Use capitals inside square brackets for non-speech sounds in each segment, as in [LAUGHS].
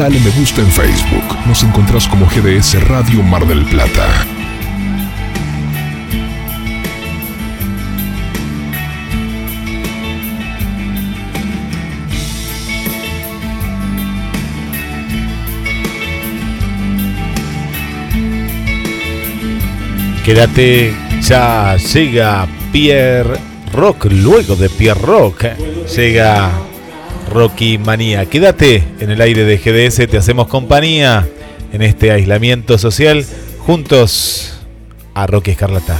Dale me gusta en Facebook. Nos encontrás como GDS Radio Mar del Plata. Quédate, ya llega Pierre Rock, luego de Pierre Rock llega Rocky Manía. Quédate en el aire de GDS, te hacemos compañía en este aislamiento social juntos a Rocky Escarlata.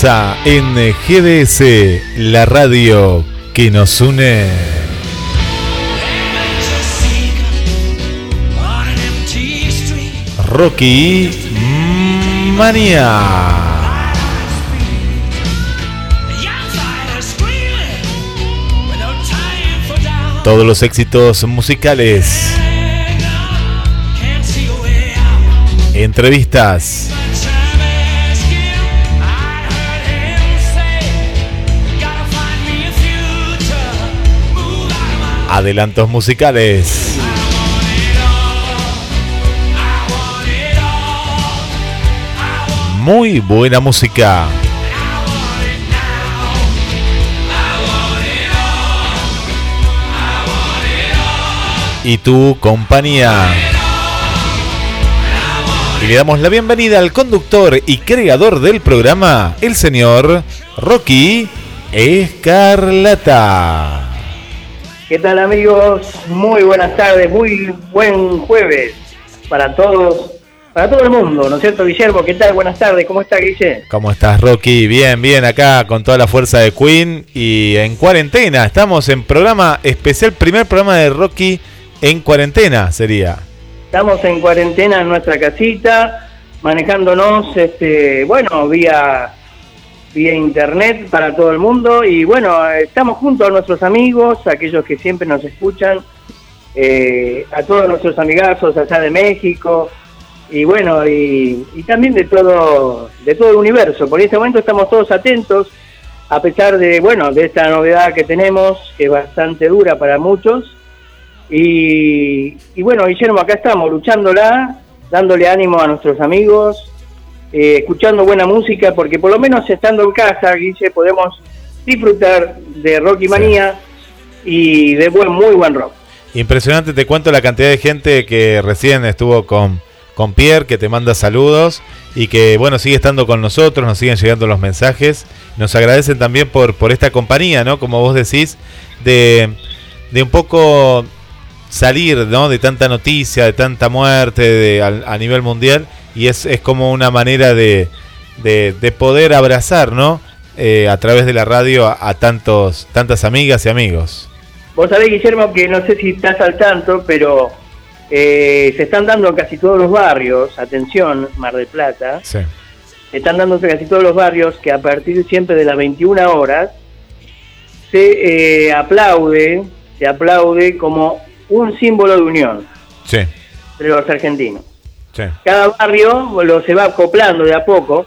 En GDS, la radio que nos une. Rocky Manía. Todos los éxitos musicales. Entrevistas. Adelantos musicales. Muy buena música. Y tu compañía. Y le damos la bienvenida al conductor y creador del programa, el señor Rocky Escarlata. ¿Qué tal amigos? Muy buenas tardes, muy buen jueves para todos, para todo el mundo, ¿no es cierto, Guillermo? ¿Qué tal? Buenas tardes, ¿cómo está, Guille? ¿Cómo estás, Rocky? Bien, bien, acá con toda la fuerza de Queen y en cuarentena. Estamos en programa especial, primer programa de Rocky en cuarentena sería. Estamos en cuarentena en nuestra casita, manejándonos, este, bueno, vía, vía internet para todo el mundo y bueno, estamos junto a nuestros amigos, aquellos que siempre nos escuchan, eh, a todos nuestros amigazos allá de México y bueno, y, y también de todo, de todo el universo. Por este momento estamos todos atentos, a pesar de, bueno, de esta novedad que tenemos, que es bastante dura para muchos. Y, y bueno, Guillermo, acá estamos luchándola, dándole ánimo a nuestros amigos, eh, escuchando buena música, porque por lo menos estando en casa, Guille, podemos disfrutar de rock y manía y de buen, muy buen rock. Impresionante, te cuento la cantidad de gente que recién estuvo con, con Pierre, que te manda saludos y que bueno, sigue estando con nosotros, nos siguen llegando los mensajes. Nos agradecen también por, por esta compañía, ¿no? Como vos decís, de, de un poco salir ¿no? de tanta noticia, de tanta muerte de, a, a nivel mundial y es, es como una manera de, de, de poder abrazar ¿no? Eh, a través de la radio a, a, tantos, tantas amigas y amigos. Vos sabés, Guillermo, que no sé si estás al tanto, pero eh, se están dando en casi todos los barrios, atención, Mar del Plata, Sí. se están dando en casi todos los barrios que a partir siempre de las 21 horas se eh, aplaude, se aplaude como un símbolo de unión Sí, entre los argentinos. Sí. Cada barrio lo se va acoplando de a poco.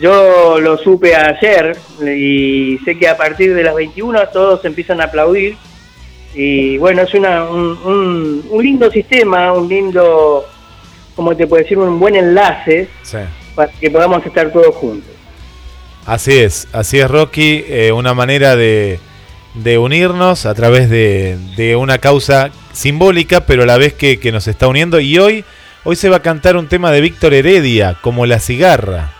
Yo lo supe ayer y sé que a partir de las 21 todos empiezan a aplaudir. Y bueno, es una, un, un- un lindo sistema, un lindo, como te puedo decir, un buen enlace sí. para que podamos estar todos juntos. Así es, así es Rocky, eh, una manera de, de unirnos a través de, de una causa simbólica, pero a la vez que, que nos está uniendo. Y hoy, hoy se va a cantar un tema de Víctor Heredia, como La Cigarra,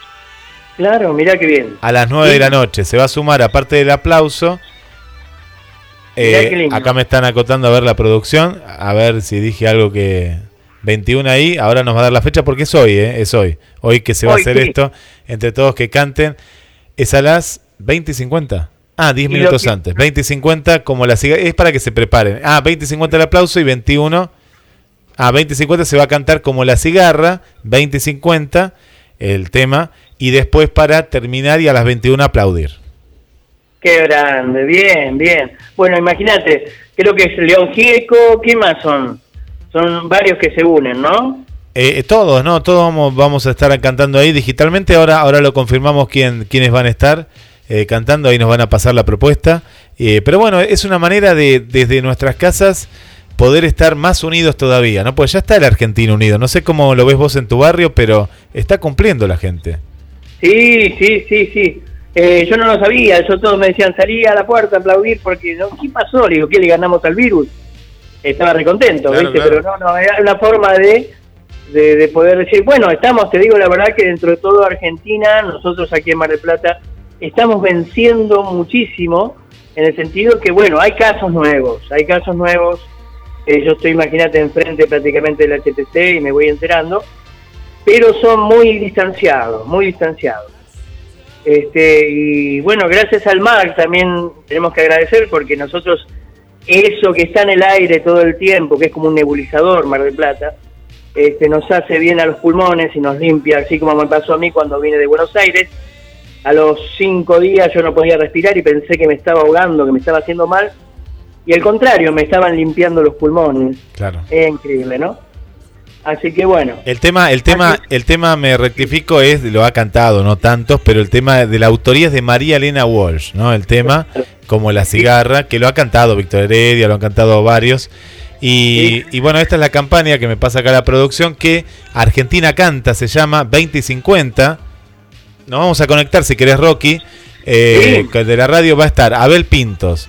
Claro, mirá qué bien. a las 9 de la noche. Se va a sumar, aparte del aplauso. Eh, acá me están acotando a ver la producción, a ver si dije algo que 21 ahí, ahora nos va a dar la fecha porque es hoy, ¿eh? es hoy. Hoy que se va a hacer esto, entre todos que canten. Es a las 20 y 50. Ah, 10 minutos antes. 20 y 50 como la siga. Es para que se preparen. Ah, 20 y 50 el aplauso y 21. Ah, 20 y 50 se va a cantar como la cigarra. 20 y 50 el tema. Y después para terminar y a las 21 aplaudir. Qué grande, bien, bien. Bueno, imagínate, creo que es León Gieco, ¿qué más son? Son varios que se unen, ¿no? Eh, todos, ¿no? Todos vamos, vamos a estar cantando ahí digitalmente. Ahora, ahora lo confirmamos quién, quiénes van a estar eh, cantando. Ahí nos van a pasar la propuesta. Eh, pero bueno, es una manera de desde nuestras casas poder estar más unidos todavía, ¿no? Pues ya está el argentino unido. No sé cómo lo ves vos en tu barrio, pero está cumpliendo la gente. Sí, sí, sí, sí. Eh, yo no lo sabía, eso todos me decían, salí a la puerta a aplaudir porque, no, ¿qué pasó? Le digo, ¿qué le ganamos al virus? Estaba recontento, ¿viste? Pero no, no, era una forma de, de, poder decir, bueno, estamos, te digo la verdad que dentro de todo Argentina, nosotros aquí en Mar del Plata, estamos venciendo muchísimo en el sentido que, bueno, hay casos nuevos, hay casos nuevos, eh, yo estoy, imagínate, enfrente prácticamente del HTC y me voy enterando, pero son muy distanciados, muy distanciados. Este, y bueno, gracias al MAC también tenemos que agradecer porque nosotros eso que está en el aire todo el tiempo, que es como un nebulizador Mar del Plata, este, nos hace bien a los pulmones y nos limpia, así como me pasó a mí cuando vine de Buenos Aires. A los cinco días yo no podía respirar y pensé que me estaba ahogando, que me estaba haciendo mal. Y al contrario, me estaban limpiando los pulmones. Claro. Es increíble, ¿no? Así que bueno. El tema, el tema, el tema me rectifico es, lo ha cantado, no tantos, pero el tema de la autoría es de María Elena Walsh, ¿no? El tema, como la cigarra, que lo ha cantado Víctor Heredia, lo han cantado varios. Y, y, bueno, esta es la campaña que me pasa acá la producción, que Argentina canta, se llama 20 y 50. Nos vamos a conectar si querés, Rocky. Eh, de la radio va a estar Abel Pintos,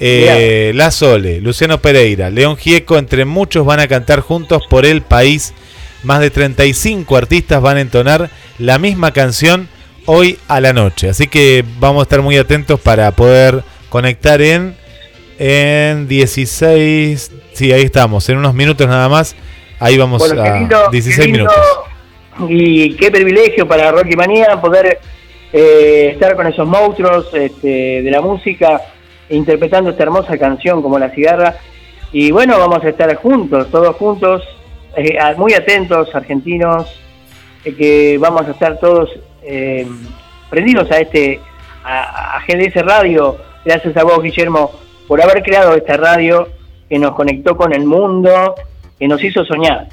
eh, La Sole, Luciano Pereira, León Gieco, entre muchos van a cantar juntos por el país. Más de 35 artistas van a entonar la misma canción hoy a la noche. Así que vamos a estar muy atentos para poder conectar en, en 16. Sí, ahí estamos, en unos minutos nada más. Ahí vamos a 16 minutos. Y qué privilegio para Rocky Manía poder eh, estar con esos monstruos este, de la música interpretando esta hermosa canción como La Cigarra. Y bueno, vamos a estar juntos, todos juntos, eh, muy atentos, argentinos, eh, que vamos a estar todos eh, prendidos a este, a, GDS Radio. Gracias a vos, Guillermo, por haber creado esta radio que nos conectó con el mundo, que nos hizo soñar.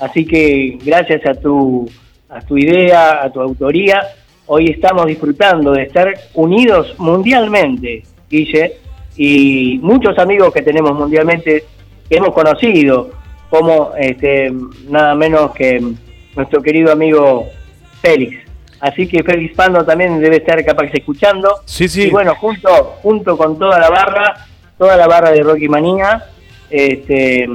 Así que gracias a tu, a tu idea, a tu autoría, hoy estamos disfrutando de estar unidos mundialmente Guille, y muchos amigos que tenemos mundialmente que hemos conocido, como este, nada menos que nuestro querido amigo Félix. Así que Félix Pando también debe estar capaz escuchando. Sí, sí. Y bueno, junto, junto con toda la barra, toda la barra de Rocky Manía, este,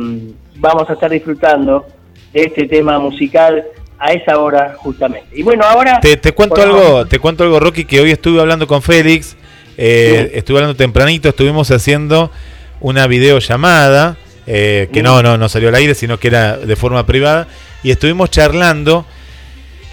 vamos a estar disfrutando de este tema musical a esa hora justamente. Y bueno, ahora te, te cuento algo, te cuento algo Rocky que hoy estuve hablando con Félix eh, estuve hablando tempranito, estuvimos haciendo una videollamada, eh, que no, no, no salió al aire, sino que era de forma privada, y estuvimos charlando.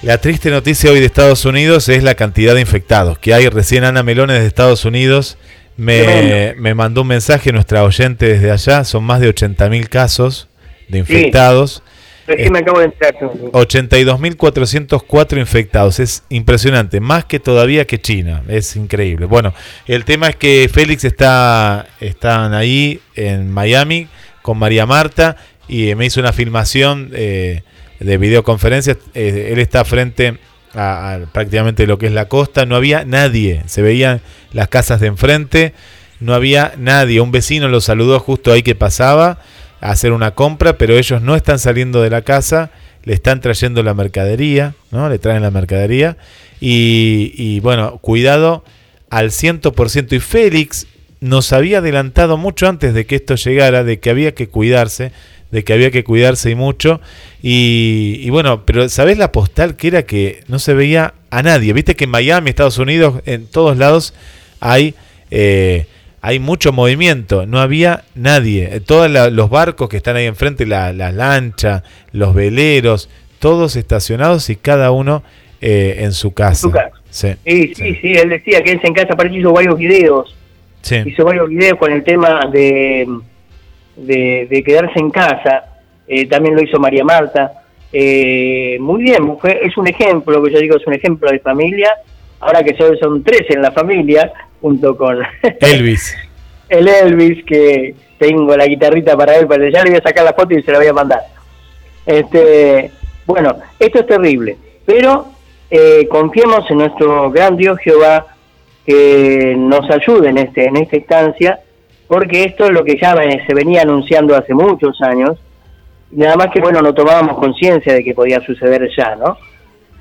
La triste noticia hoy de Estados Unidos es la cantidad de infectados que hay. Recién Ana Melones de Estados Unidos me, mandó un mensaje, nuestra oyente desde allá, son más de 80.000 casos de infectados. Recién me acabo de 82.404 infectados. Es impresionante. Más que todavía que China. Es increíble. Bueno, el tema es que Félix está están ahí en Miami con María Marta y me hizo una filmación eh, de videoconferencia. Eh, él está frente a, prácticamente lo que es la costa. No había nadie. Se veían las casas de enfrente. No había nadie. Un vecino lo saludó justo ahí que pasaba hacer una compra, pero ellos no están saliendo de la casa, le están trayendo la mercadería, ¿no? Le traen la mercadería y, bueno, cuidado al 100%. Y Félix nos había adelantado mucho antes de que esto llegara, de que había que cuidarse, de que había que cuidarse y mucho. Y, bueno, pero ¿sabés la postal que era que no se veía a nadie? Viste que en Miami, Estados Unidos, en todos lados hay... Eh, hay mucho movimiento, no había nadie. Eh, Todos la- los barcos que están ahí enfrente, la, la lancha, los veleros, todos estacionados y cada uno eh, en su casa. su casa. Sí, Sí, sí, sí, él decía que él en casa, parece que hizo varios videos, sí. hizo varios videos con el tema de, de, de quedarse en casa, Eh, también lo hizo María Marta. Eh, muy bien, fue- es un ejemplo, que yo digo, es un ejemplo de familia, ahora que son tres en la familia, junto con [LAUGHS] Elvis. el Elvis, que tengo la guitarrita para él, pero ya le voy a sacar la foto y se la voy a mandar. Este, bueno, esto es terrible, pero eh, confiemos en nuestro gran Dios Jehová que nos ayude en, este, en esta instancia, porque esto es lo que ya se venía anunciando hace muchos años, nada más que, bueno, no tomábamos conciencia de que podía suceder ya, ¿no?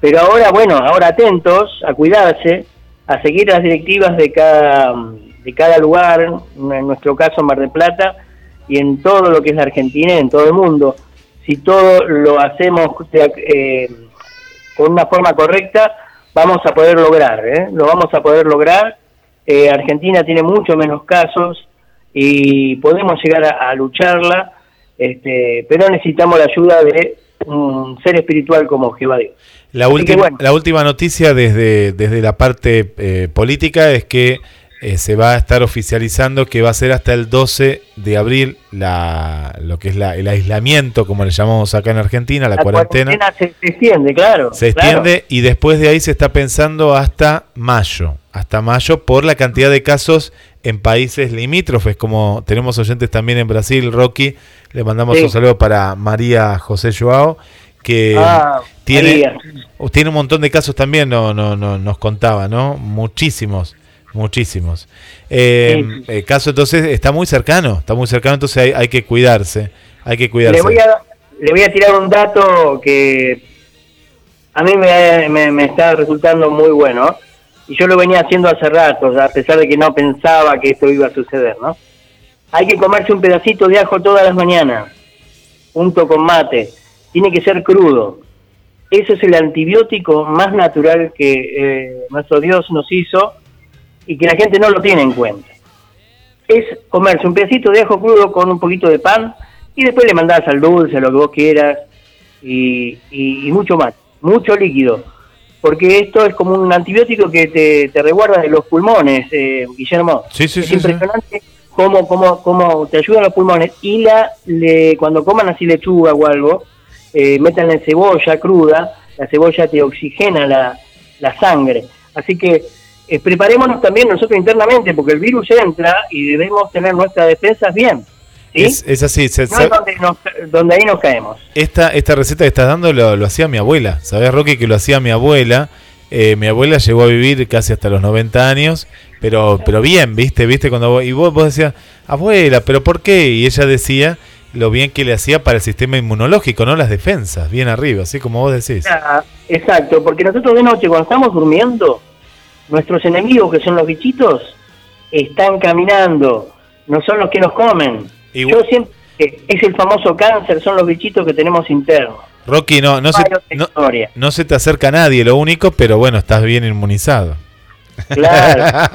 Pero ahora, bueno, ahora atentos a cuidarse, a seguir las directivas de cada, de cada lugar, en nuestro caso Mar del Plata, y en todo lo que es la Argentina en todo el mundo. Si todo lo hacemos eh, con una forma correcta, vamos a poder lograr, ¿eh? lo vamos a poder lograr. Eh, Argentina tiene mucho menos casos y podemos llegar a, a lucharla, este, pero necesitamos la ayuda de un ser espiritual como Jehová Dios. La, última, bueno. la última noticia desde, desde la parte eh, política es que eh, se va a estar oficializando que va a ser hasta el 12 de abril la, lo que es la, el aislamiento, como le llamamos acá en Argentina, la, cuarentena. se, se extiende, claro. Se claro. extiende y después de ahí se está pensando hasta mayo, hasta mayo por la cantidad de casos en países limítrofes, como tenemos oyentes también en Brasil, Rocky, le mandamos Sí. un saludo para María José Joao, que Ah, tiene, tiene un montón de casos también, no, no, no, nos contaba, ¿no? Muchísimos, muchísimos. Eh, Sí. El caso entonces está muy cercano, está muy cercano, entonces hay, hay que cuidarse, hay que cuidarse. Le voy, a, le voy a tirar un dato que a mí me, me- me está resultando muy bueno y yo lo venía haciendo hace rato, a pesar de que no pensaba que esto iba a suceder, ¿no? Hay que comerse un pedacito de ajo todas las mañanas, junto con mate. Tiene que ser crudo. Ese es el antibiótico más natural que eh, nuestro Dios nos hizo y que la gente no lo tiene en cuenta es comerse un pedacito de ajo crudo con un poquito de pan y después le mandás al dulce, lo que vos quieras y, y- y mucho más, mucho líquido. Porque esto es como un antibiótico que te, te reguarda de los pulmones, eh, Guillermo. Sí, sí, es sí, sí. impresionante cómo, cómo, cómo te ayudan los pulmones. Y la le, cuando coman así lechuga o algo, eh, métanle cebolla cruda, la cebolla te oxigena la, la sangre. Así que eh, preparémonos también nosotros internamente, porque el virus entra y debemos tener nuestras defensas bien. ¿sí? Es, es así, se- no se- es donde, nos- donde ahí nos caemos. esta, esta receta que estás dando lo, lo hacía mi abuela. ¿Sabés, Rocky, que lo hacía mi abuela? Eh, mi abuela llegó a vivir casi hasta los 90 años, pero pero bien, ¿viste? ¿Viste? cuando Y vos, vos decías, abuela, ¿pero por qué? Y ella decía lo bien que le hacía para el sistema inmunológico, ¿no? Las defensas, bien arriba, así como vos decís. Ah, Exacto, porque nosotros de noche cuando estamos durmiendo, nuestros enemigos que son los bichitos están caminando, no son los que nos comen. Y- Yo siempre es el famoso cáncer, son los bichitos que tenemos internos. Rocky, no, no, se, no, no se te acerca nadie, lo único, pero bueno, estás bien inmunizado. Claro,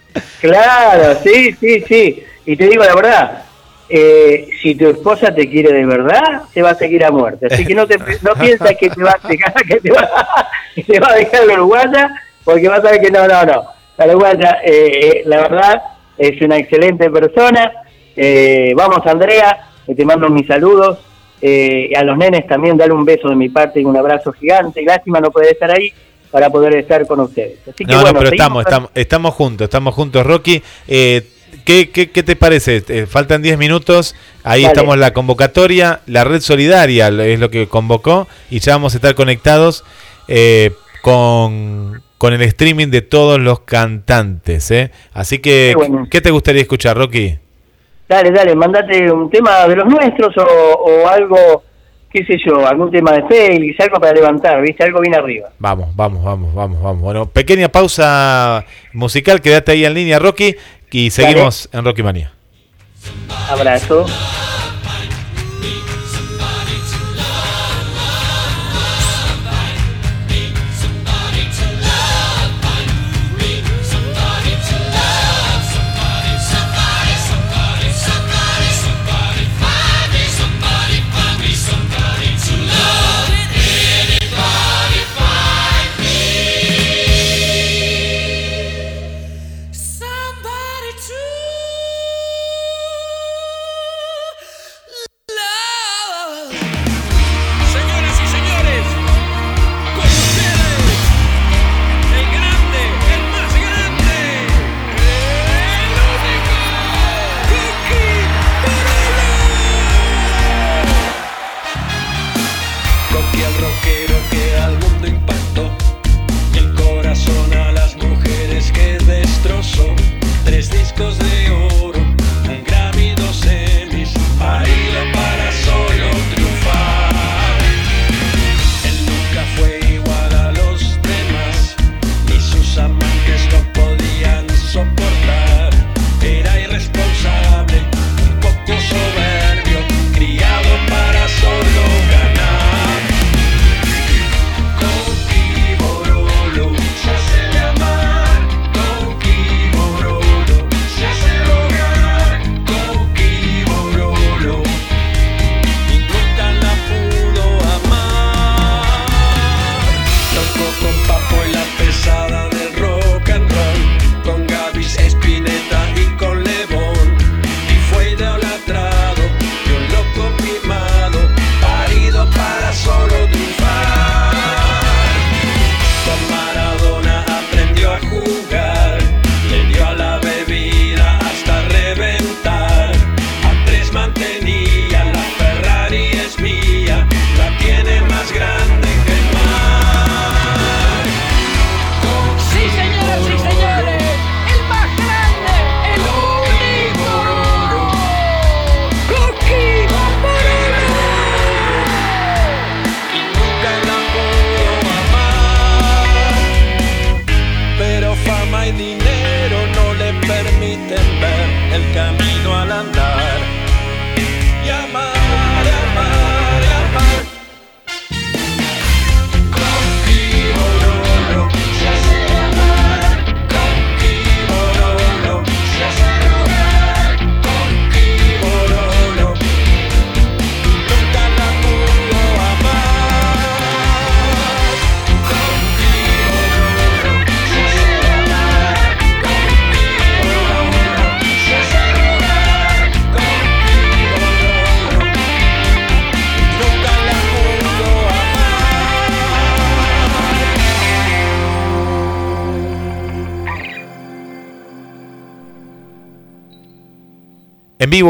[LAUGHS] claro, sí, sí, sí. Y te digo la verdad, eh, si tu esposa te quiere de verdad, te va a seguir a muerte. Así que no te no [LAUGHS] piensas que te va a dejar, que te va, [LAUGHS] que te va a dejar la uruguaya, porque vas a ver que no, no, no. La uruguaya, eh, eh, la verdad, es una excelente persona. Eh, vamos, Andrea, te mando mis saludos. Eh, a los nenes también dale un beso de mi parte y un abrazo gigante. Lástima no poder estar ahí para poder estar con ustedes. Así que No, bueno, no, pero estamos, estamos, estamos juntos, estamos juntos, Rocky. Eh, ¿qué, qué, qué te parece? Eh, faltan 10 minutos, ahí Dale. estamos la convocatoria, la red solidaria es lo que convocó y ya vamos a estar conectados eh, con, con el streaming de todos los cantantes. ¿eh? Así que, Qué bueno. ¿qué te gustaría escuchar, Rocky? Dale, dale, mandate un tema de los nuestros o, o algo, qué sé yo, algún tema de Félix, algo para levantar, ¿viste? Algo bien arriba. Vamos, vamos, vamos, vamos, vamos. Bueno, pequeña pausa musical, quédate ahí en línea, Rocky, y seguimos en Rocky Manía. Abrazo.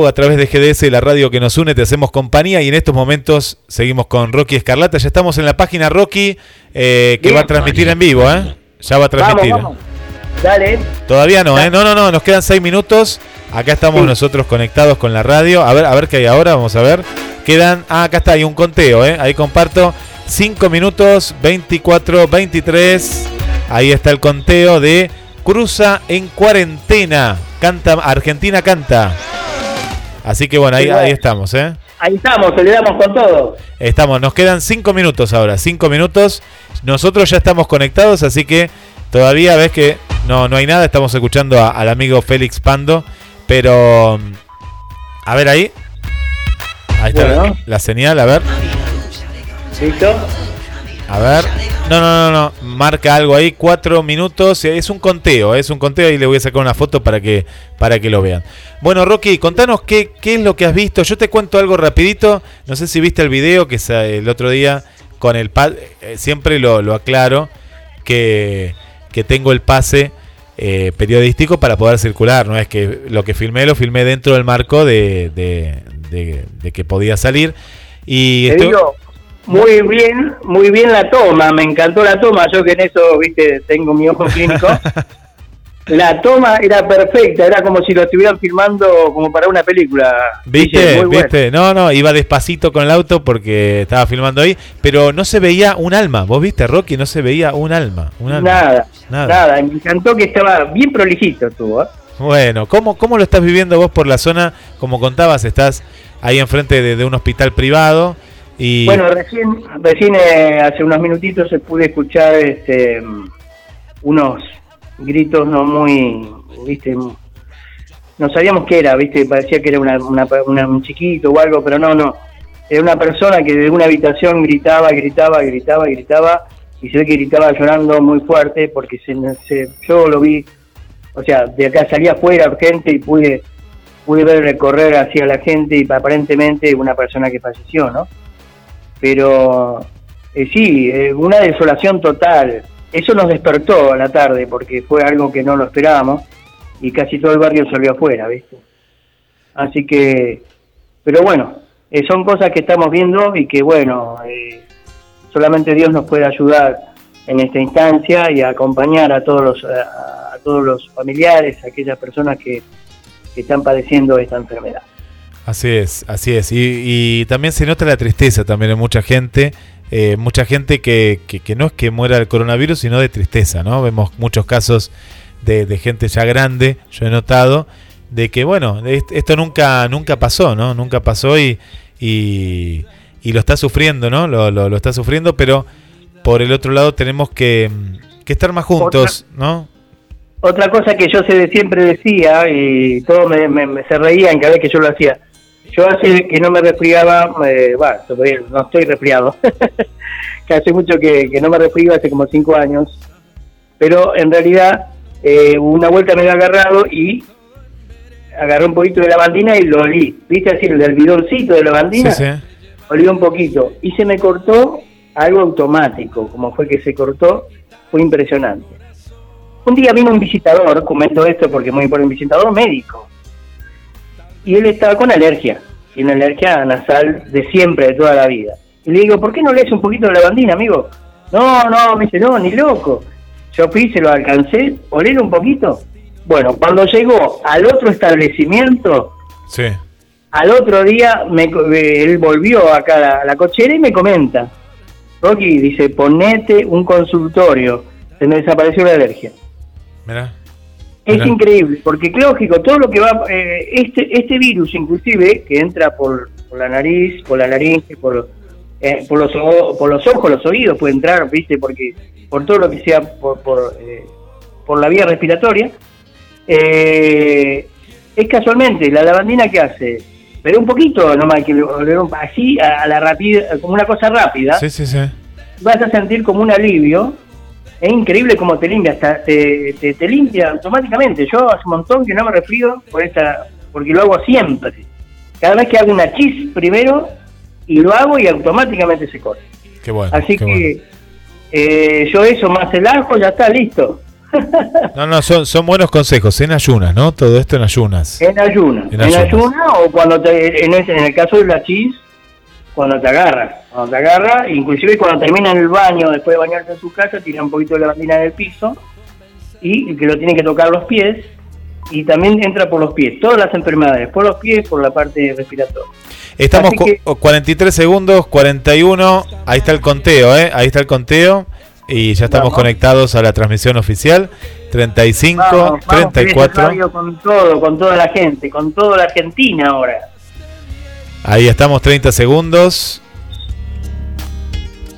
A través de GDS, la radio que nos une, te hacemos compañía y en estos momentos seguimos con Rocky Escarlata. Ya estamos en la página Rocky eh, que Bien. va a transmitir en vivo, ¿eh? Ya va a transmitir. Vamos, vamos. Dale. Todavía no, ¿eh? No, no, no, nos quedan seis minutos. Acá estamos Sí. nosotros conectados con la radio. A ver, a ver qué hay ahora, vamos a ver. Quedan, ah, acá está, hay un conteo, ¿eh? Ahí comparto. 5 minutos, 24, 23. Ahí está el conteo de Cruza en cuarentena. Canta, Argentina canta. Así que bueno, ahí, ahí estamos, ¿eh? Ahí estamos, le damos con todo. Estamos, nos quedan cinco minutos ahora, cinco minutos. Nosotros ya estamos conectados, así que todavía ves que no, no hay nada. Estamos escuchando a- al amigo Félix Pando, pero a ver ahí. Ahí está Bueno. la, la señal, a ver, ¿Listo? a ver. No, no, no, no, marca algo ahí, cuatro minutos. Es un conteo, es un conteo y le voy a sacar una foto para que, para que lo vean. Bueno, Rocky, contanos qué, qué es lo que has visto. Yo te cuento algo rapidito. No sé si viste el video que se- el otro día con el pad. eh, siempre lo, lo aclaro que, que tengo el pase eh, periodístico para poder circular. No es que lo que filmé lo filmé dentro del marco de, de- de- de que podía salir. Y Te estoy- digo, muy bien, muy bien la toma, me encantó la toma, yo que en eso, viste, tengo mi ojo clínico. [LAUGHS] La toma era perfecta, era como si lo estuvieran filmando como para una película. ¿Viste? Bueno. ¿Viste? No, no, iba despacito con el auto porque estaba filmando ahí, pero no se veía un alma. ¿Vos viste, Rocky? No se veía un alma. Un alma. Nada, Nada. nada, me encantó que estaba bien prolijito tú, ¿eh? Bueno, ¿cómo, ¿cómo lo estás viviendo vos por la zona? Como contabas, estás ahí enfrente de, de un hospital privado Bueno, recién, recién eh, hace unos minutitos se pude escuchar este, unos gritos no muy, viste, no sabíamos qué era, viste, parecía que era una, una- un chiquito o algo, pero no, no, era una persona que de una habitación gritaba, gritaba, gritaba, gritaba, y se ve que gritaba llorando muy fuerte porque se, se- yo lo vi, o sea, de acá salía afuera gente y pude pude ver recorrer hacia la gente y aparentemente una persona que falleció, ¿no? Pero eh, sí, eh, una desolación total. Eso nos despertó a la tarde porque fue algo que no lo esperábamos y casi todo el barrio salió afuera, ¿viste? Así que, pero bueno, eh, son cosas que estamos viendo y que bueno, solamente Dios nos puede ayudar en esta instancia y acompañar a todos los, a, a todos los familiares, a aquellas personas que, que están padeciendo esta enfermedad. Así es, así es. Y, y también se nota la tristeza también en mucha gente. eh, mucha gente que, que, que no es que muera del coronavirus, sino de tristeza, ¿no? Vemos muchos casos de, de gente ya grande, yo he notado, de que, bueno, est- esto nunca nunca pasó, ¿no? Nunca pasó y, y, y lo está sufriendo, ¿no? Lo, lo, lo está sufriendo, pero por el otro lado tenemos que, que estar más juntos, ¿no? Otra cosa que yo siempre decía y todos me, me- me- se reían cada vez que yo lo hacía. Yo hace que no me resfriaba, eh, bueno, no estoy resfriado, [LAUGHS] que hace mucho que, que no me resfrío, hace como cinco años, pero en realidad eh, una vuelta me había agarrado y agarré un poquito de lavandina y lo olí, viste así, el del bidoncito de lavandina, Sí, sí. olí un poquito. Y se me cortó algo automático, como fue que se cortó, fue impresionante. Un día vino un visitador, comento esto porque es muy importante, un visitador médico, y él estaba con alergia, una alergia nasal de siempre, de toda la vida. Y le digo, ¿por qué no lees un poquito de lavandina, amigo? No, no, me dice, no, ni loco. Yo fui, se lo alcancé, oler un poquito. Bueno, cuando llegó al otro establecimiento, Sí. al otro día me, eh, él volvió acá a la, a la cochera y me comenta, Rocky, dice, ponete un consultorio, se me desapareció la alergia. Mirá. Es Mirá. increíble, porque lógico, todo lo que va, eh, este este virus inclusive, que entra por, por la nariz, por la laringe, por, eh, por, los, por los ojos, los oídos, puede entrar, viste, porque por todo lo que sea por, por, eh, por la vía respiratoria, eh, es casualmente la lavandina que hace, pero un poquito nomás, que así a, a la rápida, como una cosa rápida, Sí, sí, sí. vas a sentir como un alivio. Es increíble cómo te limpia, hasta te, te, te limpia automáticamente. Yo hace un montón que no me resfrío por esta, porque lo hago siempre. Cada vez que hago una chis primero y lo hago y automáticamente se corta. Qué bueno. Así qué que bueno. eh, yo eso más el ajo ya está listo. [LAUGHS] No, no, son, son buenos consejos. En ayunas, ¿no? Todo esto en ayunas. En ayunas. En En, ayunas. o cuando te, en, ese- en el caso de la chis, cuando te agarra. Cuando te agarra, inclusive cuando termina en el baño, después de bañarse en su casa, tira un poquito de lavandina en el piso y que lo tiene que tocar los pies y también entra por los pies. Todas las enfermedades, por los pies, por la parte respiratoria. Estamos que- 43 segundos, 41. Ahí está el conteo, ¿eh? Ahí está el conteo. Y ya estamos Vamos. conectados a la transmisión oficial. 35, Vamos, vamos, Felices 34. Radio con todo, con toda la gente, con toda la Argentina ahora. Ahí estamos, 30 segundos.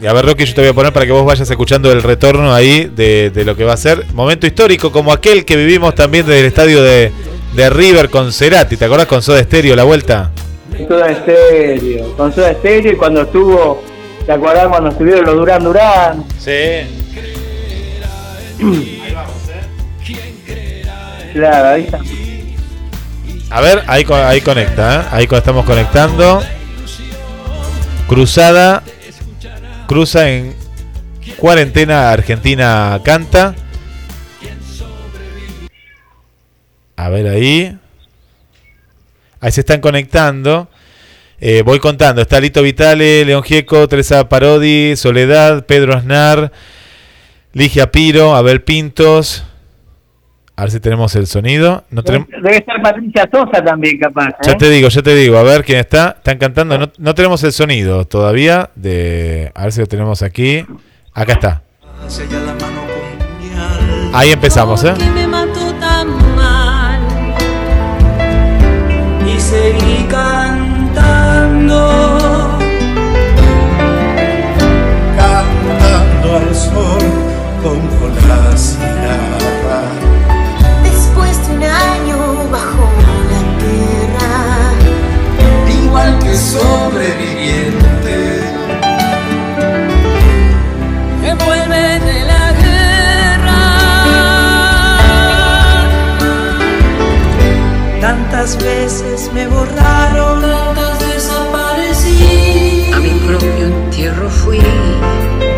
Y a ver, Rocky, yo te voy a poner para que vos vayas escuchando el retorno ahí de, de lo que va a ser. Momento histórico como aquel que vivimos también desde el estadio de, de River con Cerati. ¿Te acordás con Soda Stereo la vuelta? Soda Estéreo, con Soda Estéreo y cuando estuvo, ¿te acordás cuando estuvieron los Durán Durán? Sí. Claro, ahí está. A ver, ahí, ahí conecta, ¿eh? ahí estamos conectando. Cruzada, cruza en cuarentena, Argentina canta. A ver ahí. Ahí se están conectando. Eh, voy contando. Está Lito Vitale, León Gieco, Teresa Parodi, Soledad, Pedro Aznar, Ligia Piro, Abel Pintos. A ver si tenemos el sonido. No tenemos... Debe estar Patricia Sosa también capaz. ¿eh? Ya te digo, ya te digo. A ver quién está. Están cantando. No, no tenemos el sonido todavía. De, a ver si lo tenemos aquí. Acá está. Ahí empezamos, ¿eh? Que me mató tan mal y seguí cantando. Sobreviviente. Que vuelve de la guerra. Tantas veces me borraron, tantas desaparecí. A mi propio entierro fui.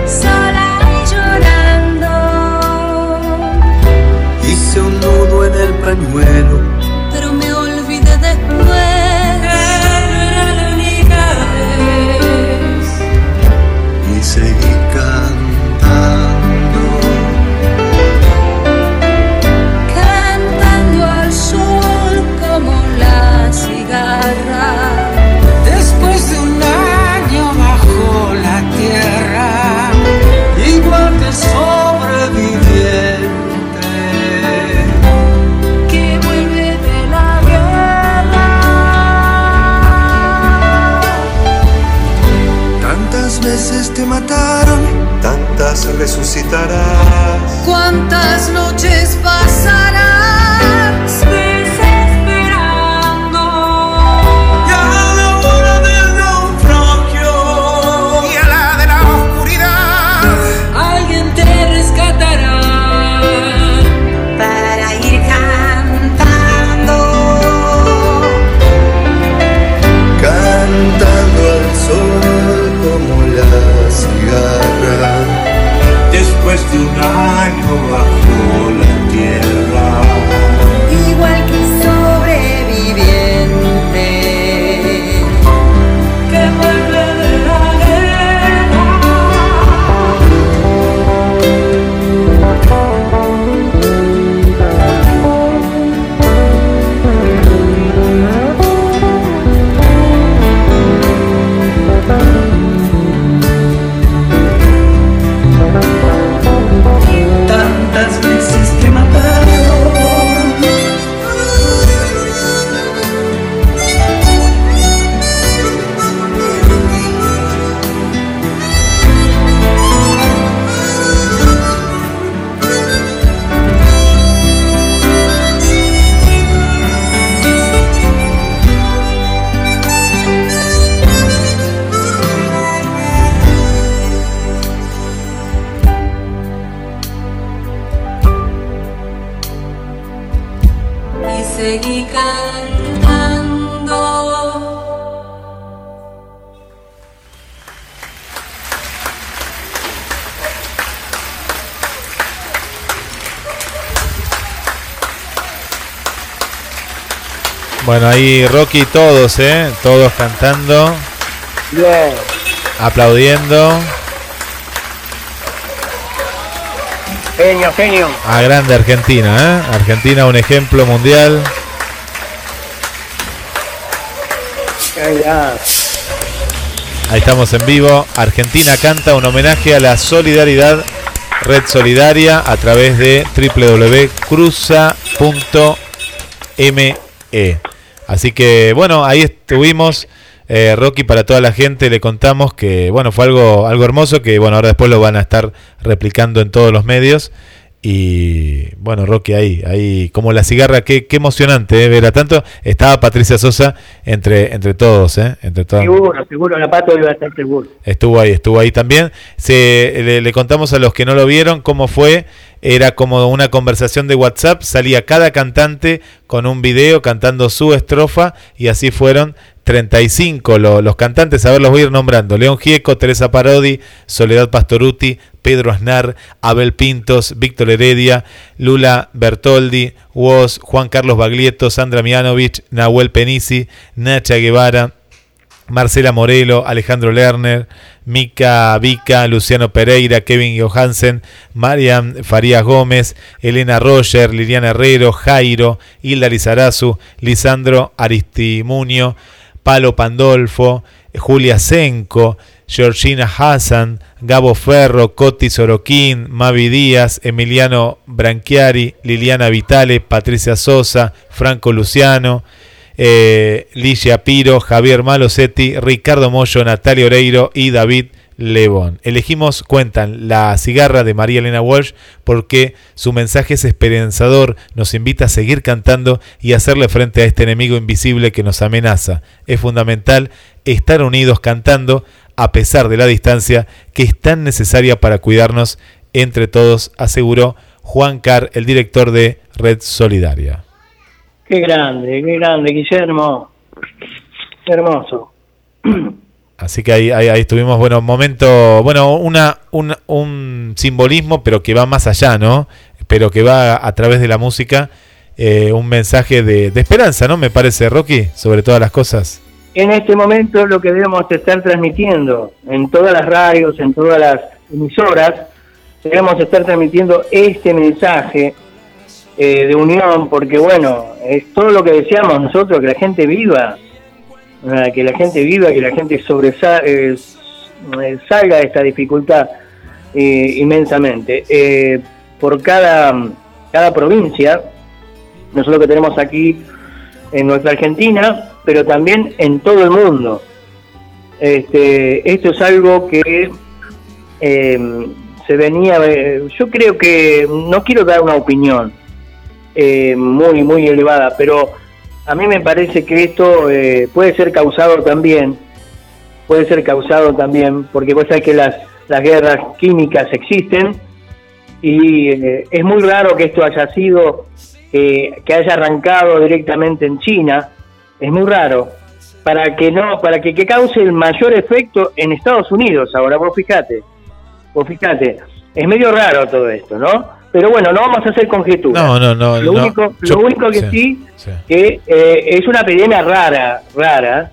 sola y llorando. Hice un nudo en el pañuelo. Resucitarás. ¿Cuántas noches Bueno, ahí Rocky, todos, ¿eh? Todos cantando, Bien. aplaudiendo. Genio, genio. A grande Argentina, ¿eh? Argentina, un ejemplo mundial. Ahí estamos en vivo. Argentina canta un homenaje a la solidaridad, red solidaria, a través de www.cruza.me. Así que, bueno, ahí estuvimos. eh, Rocky, para toda la gente le contamos que, bueno, fue algo, algo hermoso que, bueno, ahora después lo van a estar replicando en todos los medios. Y bueno, Rocky ahí, ahí como la cigarra, qué, qué emocionante ¿eh? ver a tanto. Estaba Patricia Sosa entre, entre todos, ¿eh? entre todos. Seguro, seguro, la pato iba a estar seguro. Estuvo ahí, estuvo ahí también. Se, le, le contamos a los que no lo vieron cómo fue. Era como una conversación de WhatsApp. Salía cada cantante con un video cantando su estrofa y así fueron 35 lo- los cantantes. A ver, los voy a ir nombrando. León Gieco, Teresa Parodi, Soledad Pastoruti, Pedro Aznar, Abel Pintos, Víctor Heredia, Lula Bertoldi, Woz, Juan Carlos Baglietto, Sandra Mianovich, Nahuel Penisi, Nacha Guevara, Marcela Morelo, Alejandro Lerner, Mica Vica, Luciano Pereira, Kevin Johansen, Mariam Farías Gómez, Elena Roger, Liliana Herrero, Jairo, Hilda Lizarazu, Lisandro Aristimunio, Palo Pandolfo, Julia Senco, Georgina Hassan, Gabo Ferro, Coti Soroquín, Mavi Díaz, Emiliano Branchiari, Liliana Vitale, Patricia Sosa, Franco Luciano, eh, Ligia Piro, Javier Malosetti, Ricardo Mollo, Natalia Oreiro y David Lebón. Elegimos, cuentan, la cigarra de María Elena Walsh porque su mensaje es esperanzador, nos invita a seguir cantando y hacerle frente a este enemigo invisible que nos amenaza. Es fundamental estar unidos cantando a pesar de la distancia que es tan necesaria para cuidarnos entre todos, aseguró Juan Carr, el director de Red Solidaria. Qué grande, qué grande, Guillermo. Qué hermoso. Así que ahí, ahí, ahí estuvimos, bueno, momento, bueno, una, un, un simbolismo, pero que va más allá, ¿no? Pero que va a través de la música, eh, un mensaje de, de esperanza, ¿no? Me parece, Rocky, sobre todas las cosas. En este momento lo que debemos estar transmitiendo en todas las radios, en todas las emisoras, debemos estar transmitiendo este mensaje eh, de unión, porque bueno, es todo lo que deseamos nosotros, que la gente viva, eh, que la gente viva, que la gente eh, salga de esta dificultad eh, inmensamente. Por cada, cada provincia, nosotros que tenemos aquí en nuestra Argentina, pero también en todo el mundo. Este, esto es algo que eh, se venía, eh, yo creo que, no quiero dar una opinión eh, muy, muy elevada, pero a mí me parece que esto eh, puede ser causado también, puede ser causado también, porque vos sabés que las, las guerras químicas existen y eh, es muy raro que esto haya sido, eh, que haya arrancado directamente en China, es muy raro, para que no, para que, que cause el mayor efecto en Estados Unidos. Ahora vos fijate, vos fíjate, es medio raro todo esto, ¿no? Pero bueno, no vamos a hacer conjeturas. No, no, no. Lo no, único, yo- lo único que sí, sí, sí. que eh, es una epidemia rara, rara,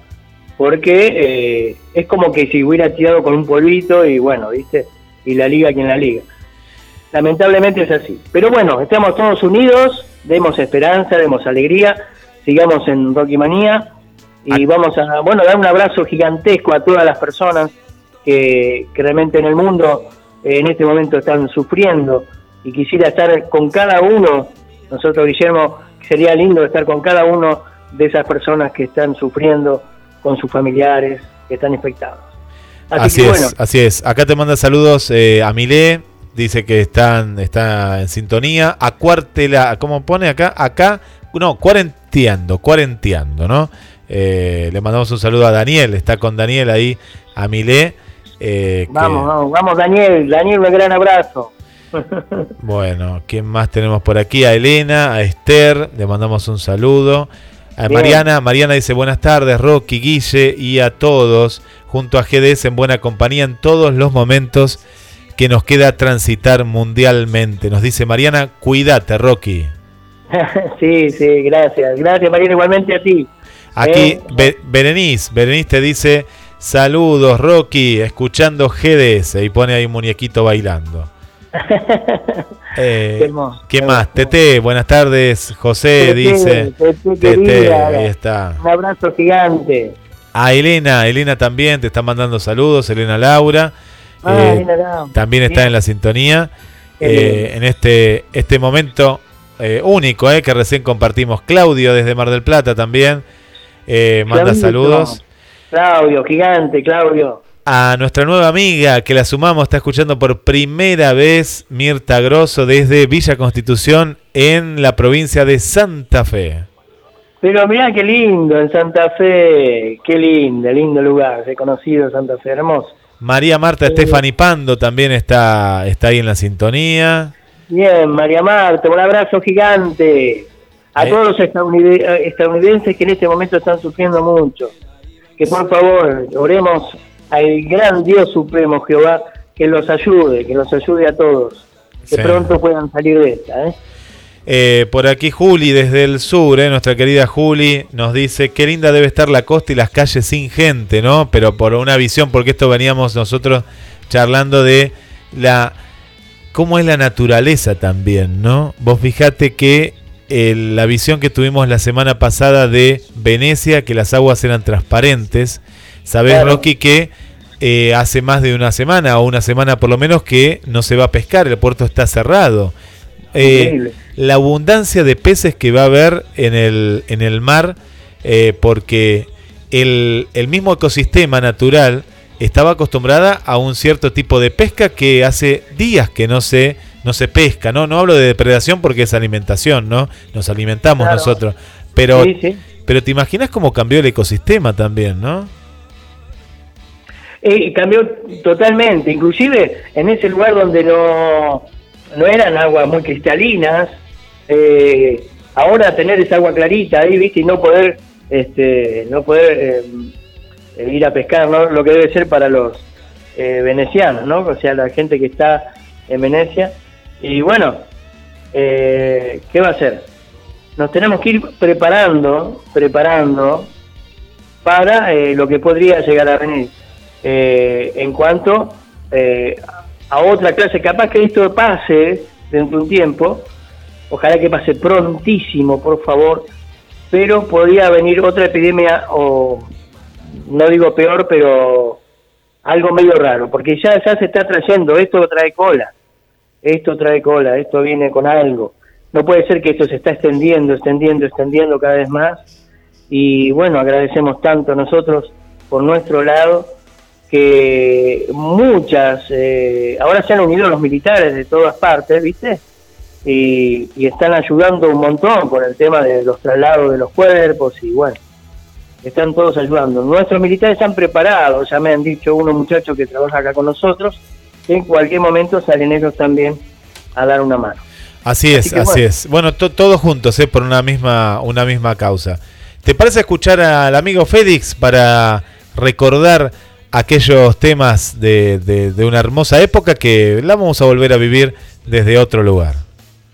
porque eh, es como que si hubiera tirado con un polvito y bueno, ¿viste? Y la liga quien la liga. Lamentablemente es así. Pero bueno, estamos todos unidos, demos esperanza, demos alegría, sigamos en Rocky Manía y vamos a, bueno, dar un abrazo gigantesco a todas las personas que, que realmente en el mundo eh, en este momento están sufriendo y quisiera estar con cada uno, nosotros Guillermo, sería lindo estar con cada uno de esas personas que están sufriendo con sus familiares, que están infectados. Así, Así, que es, bueno, así es. Acá te manda saludos eh, a Milé, dice que están, está en sintonía. A Cuartela, ¿cómo pone acá? Acá, no, cuarenteando, cuarenteando, ¿no? Eh, le mandamos un saludo a Daniel, está con Daniel ahí, a Milé. eh, que- vamos, vamos, vamos Daniel, Daniel, un gran abrazo. [LAUGHS] Bueno, ¿quién más tenemos por aquí? A Elena, a Esther, le mandamos un saludo. A Bien. Mariana, Mariana dice buenas tardes, Rocky, Guille y a todos, junto a GDS en buena compañía en todos los momentos que nos queda transitar mundialmente. Nos dice Mariana, cuídate, Rocky. [LAUGHS] sí, sí, gracias. Gracias, Mariana, igualmente a ti. Aquí, Eh, Be- Berenice, Berenice te dice, saludos Rocky, escuchando GDS y pone ahí un muñequito bailando. [LAUGHS] Eh, Qué hermoso, ¿Qué qué más? Tete, buenas tardes, José Tete, dice. Tete, ahí está. Un abrazo gigante. A Elena, Elena también te está mandando saludos, Elena Laura. Ah, eh, Elena Laura. también está en la sintonía. Eh, en este, este momento eh, único eh, que recién compartimos. Claudio desde Mar del Plata también eh, manda Claudito. saludos. Claudio, gigante, Claudio. A nuestra nueva amiga que la sumamos, está escuchando por primera vez Mirta Grosso desde Villa Constitución en la provincia de Santa Fe. Pero mirá qué lindo en Santa Fe, qué lindo, lindo lugar, reconocido Santa Fe, hermoso. María Marta Estefani Pando también está, está ahí en la sintonía. Bien, María Marta, un abrazo gigante a Eh. todos los estadounide- estadounidenses que en este momento están sufriendo mucho. Que por favor oremos al gran Dios Supremo Jehová que los ayude, que los ayude a todos, que Sí. pronto puedan salir de esta. ¿eh? Eh, por aquí Juli desde el sur, eh, nuestra querida Juli, nos dice qué linda debe estar la costa y las calles sin gente, ¿no? Pero por una visión, porque esto veníamos nosotros charlando de la cómo es la naturaleza también, ¿no? Vos fijate que eh, la visión que tuvimos la semana pasada de Venecia, que las aguas eran transparentes, sabés Claro. Rocky que eh, hace más de una semana o una semana por lo menos que no se va a pescar, el puerto está cerrado. Eh, la abundancia de peces que va a haber en el, en el mar, eh, porque el, el mismo ecosistema natural estaba acostumbrada a un cierto tipo de pesca que hace días que no se, no se pesca, ¿no? No hablo de depredación porque es alimentación, ¿no? Nos alimentamos Claro. nosotros. Pero, Sí, sí. pero te imaginas cómo cambió el ecosistema también, ¿no? Eh, cambió totalmente, inclusive en ese lugar donde no, no eran aguas muy cristalinas, eh, ahora tener esa agua clarita ahí, viste, y no poder, este, no poder eh, ir a pescar. Lo que debe ser para los eh, venecianos, ¿no? O sea, la gente que está en Venecia. Y bueno, eh, ¿qué va a hacer? Nos tenemos que ir preparando, preparando para eh, lo que podría llegar a venir eh, en cuanto eh, a otra clase. Capaz que esto pase dentro de un tiempo, ojalá que pase prontísimo, por favor, pero podría venir otra epidemia, o no digo peor, pero algo medio raro, porque ya, ya se está trayendo, esto trae cola, esto trae cola, esto viene con algo. No puede ser que esto se está extendiendo, extendiendo, extendiendo cada vez más. Y bueno, agradecemos tanto nosotros por nuestro lado que muchas, eh, ahora se han unido los militares de todas partes, ¿viste? Y, y están ayudando un montón con el tema de los traslados de los cuerpos y bueno, están todos ayudando. Nuestros militares están preparados, ya me han dicho unos muchachos que trabajan acá con nosotros, que en cualquier momento salen ellos también a dar una mano. Así es, Así que así bueno. es. Bueno, to- todos juntos, ¿eh? por una misma, una misma causa. ¿Te parece escuchar al amigo Félix para recordar aquellos temas de, de- de una hermosa época que la vamos a volver a vivir desde otro lugar?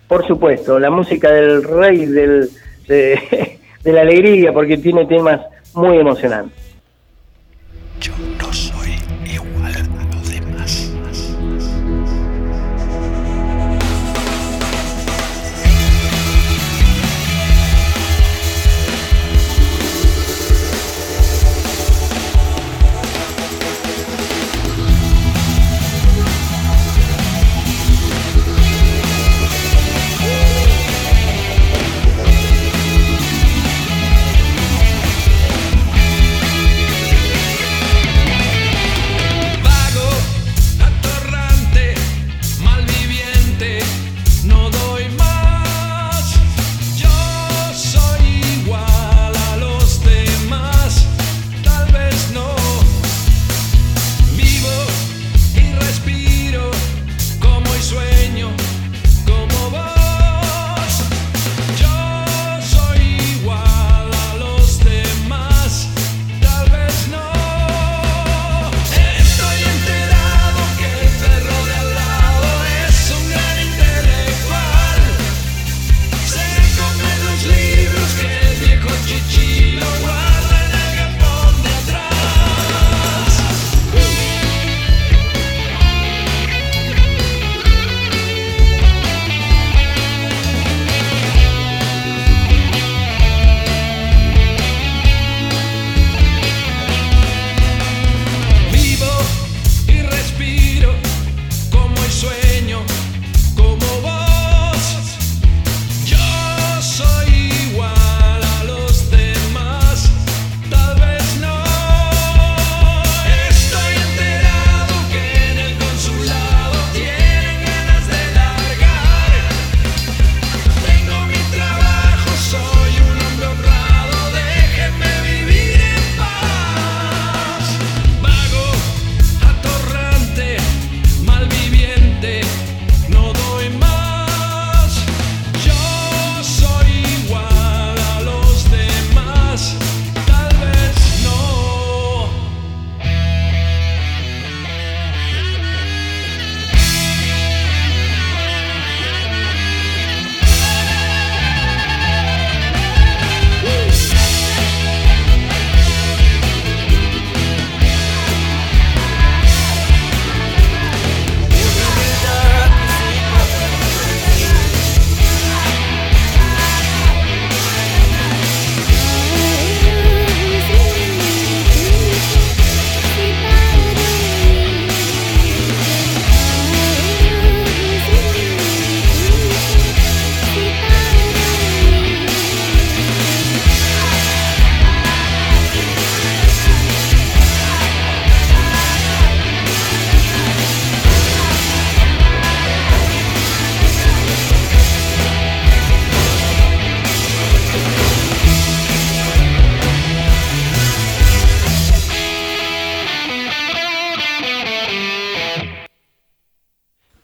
Por supuesto, la música del rey del, de, [LAUGHS] de la alegría, porque tiene temas muy emocionantes. Yo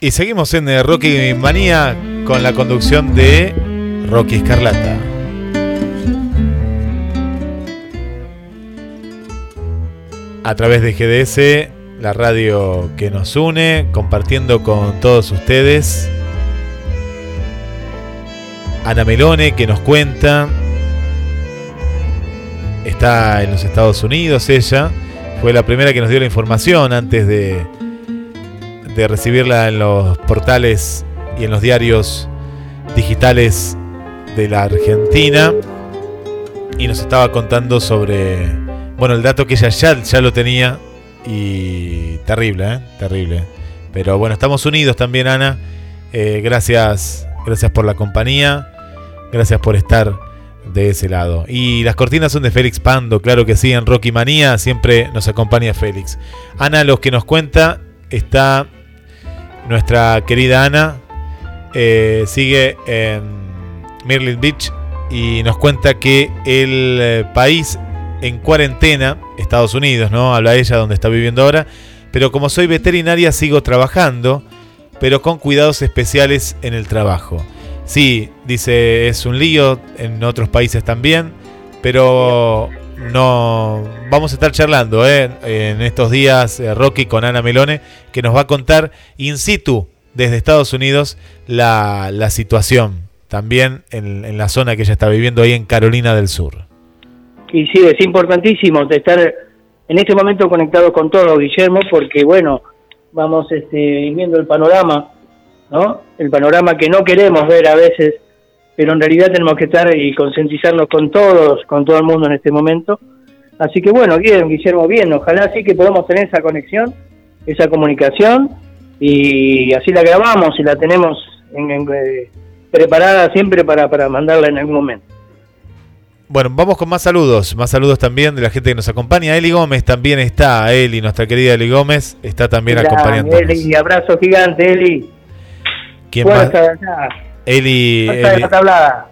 Y seguimos en eh, Rocky Manía con la conducción de Rocky Escarlata. A través de GDS, la radio que nos une, compartiendo con todos ustedes. Ana Melone que nos cuenta. Está en los Estados Unidos ella. Fue la primera que nos dio la información antes de, de recibirla en los portales y en los diarios digitales de la Argentina. Y nos estaba contando sobre, bueno, el dato que ella ya, ya lo tenía. Y terrible, ¿eh? Terrible. Pero bueno, estamos unidos también, Ana. Eh, gracias, gracias por la compañía. Gracias por estar de ese lado. Y las cortinas son de Félix Pando, claro que sí, en Rocky Manía siempre nos acompaña Félix. Ana, los que nos cuenta, está nuestra querida Ana, eh, sigue en Merlin Beach y nos cuenta que el eh, país en cuarentena, Estados Unidos, ¿no? Habla ella donde está viviendo ahora, pero como soy veterinaria sigo trabajando, pero con cuidados especiales en el trabajo. Sí, dice, es un lío, en otros países también, pero no vamos a estar charlando ¿eh? en estos días, eh, Rocky con Ana Melone, que nos va a contar in situ desde Estados Unidos la, la situación, también en, en la zona que ella está viviendo ahí en Carolina del Sur. Y sí, es importantísimo de estar en este momento conectados con todo, Guillermo, porque bueno, vamos este, viendo el panorama, ¿no? El panorama que no queremos ver a veces, pero en realidad tenemos que estar y concientizarnos con todos, con todo el mundo en este momento. Así que bueno, bien, Guillermo, bien, ojalá sí que podamos tener esa conexión, esa comunicación, y así la grabamos y la tenemos en- en, eh, preparada siempre para, para mandarla en algún momento. Bueno, vamos con más saludos, más saludos también de la gente que nos acompaña. Eli Gómez también está, Eli, nuestra querida Eli Gómez, está también Grande, acompañándonos. Eli, abrazo gigante, Eli. ¿Quién? Fuerza Eli.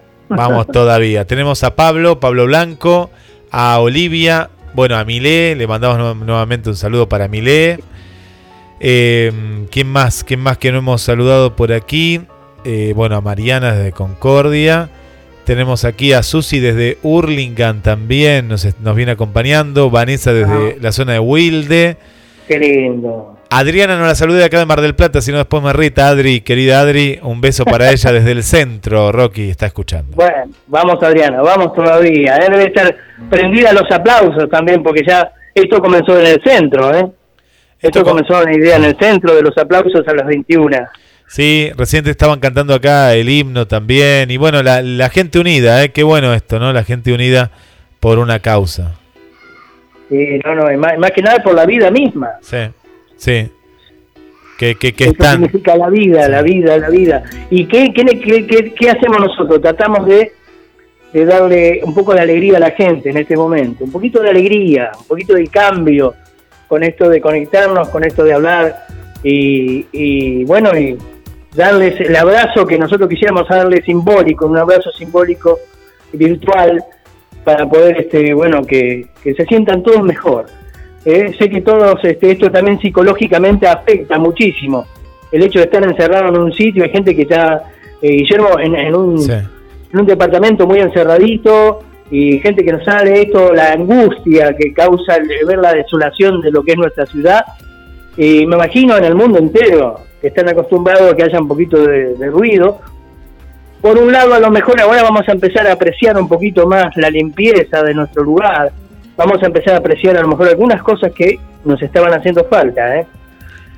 [LAUGHS] Vamos todavía. Tenemos a Pablo, Pablo Blanco, a Olivia, bueno, a Milé, le mandamos nu- nuevamente un saludo para Milé. Eh, ¿Quién más? ¿Quién más que no hemos saludado por aquí? Eh, bueno, a Mariana desde Concordia. Tenemos aquí a Susi desde Hurlingham también, nos viene acompañando. Vanessa desde la zona de Wilde. Qué lindo. Adriana no la saludé acá de Mar del Plata, sino después me rita. Adri, querida Adri, un beso para ella [LAUGHS] desde el centro. Rocky está escuchando. Bueno, vamos Adriana, vamos todavía. ¿eh? Debe estar prendida los aplausos también, porque ya esto comenzó en el centro, ¿eh? Esto, co- comenzó una idea en el centro de los aplausos a las 21. Sí, recién te estaban cantando acá el himno también. Y bueno, la, la gente unida, ¿eh? Qué bueno esto, ¿no? La gente unida por una causa. Sí, no, no, más, más que nada por la vida misma. Sí, sí. Que, que, que Eso significa la vida, la vida, la vida. ¿Y qué, qué, qué, qué- hacemos nosotros? Tratamos de, de darle un poco de alegría a la gente en este momento. Un poquito de alegría, un poquito de cambio con esto de conectarnos, con esto de hablar y, y bueno, y darles el abrazo que nosotros quisiéramos darle simbólico, un abrazo simbólico virtual para poder, este, bueno, que, que se sientan todos mejor. Eh, sé que todos, este, esto también psicológicamente afecta muchísimo. El hecho de estar encerrado en un sitio, hay gente que está, eh, Guillermo, en, en un, Sí. en un departamento muy encerradito y gente que no sale esto, la angustia que causa el ver la desolación de lo que es nuestra ciudad. Y me imagino en el mundo entero que están acostumbrados a que haya un poquito de, de ruido. Por un lado, a lo mejor ahora vamos a empezar a apreciar un poquito más la limpieza de nuestro lugar. Vamos a empezar a apreciar a lo mejor algunas cosas que nos estaban haciendo falta. ¿eh?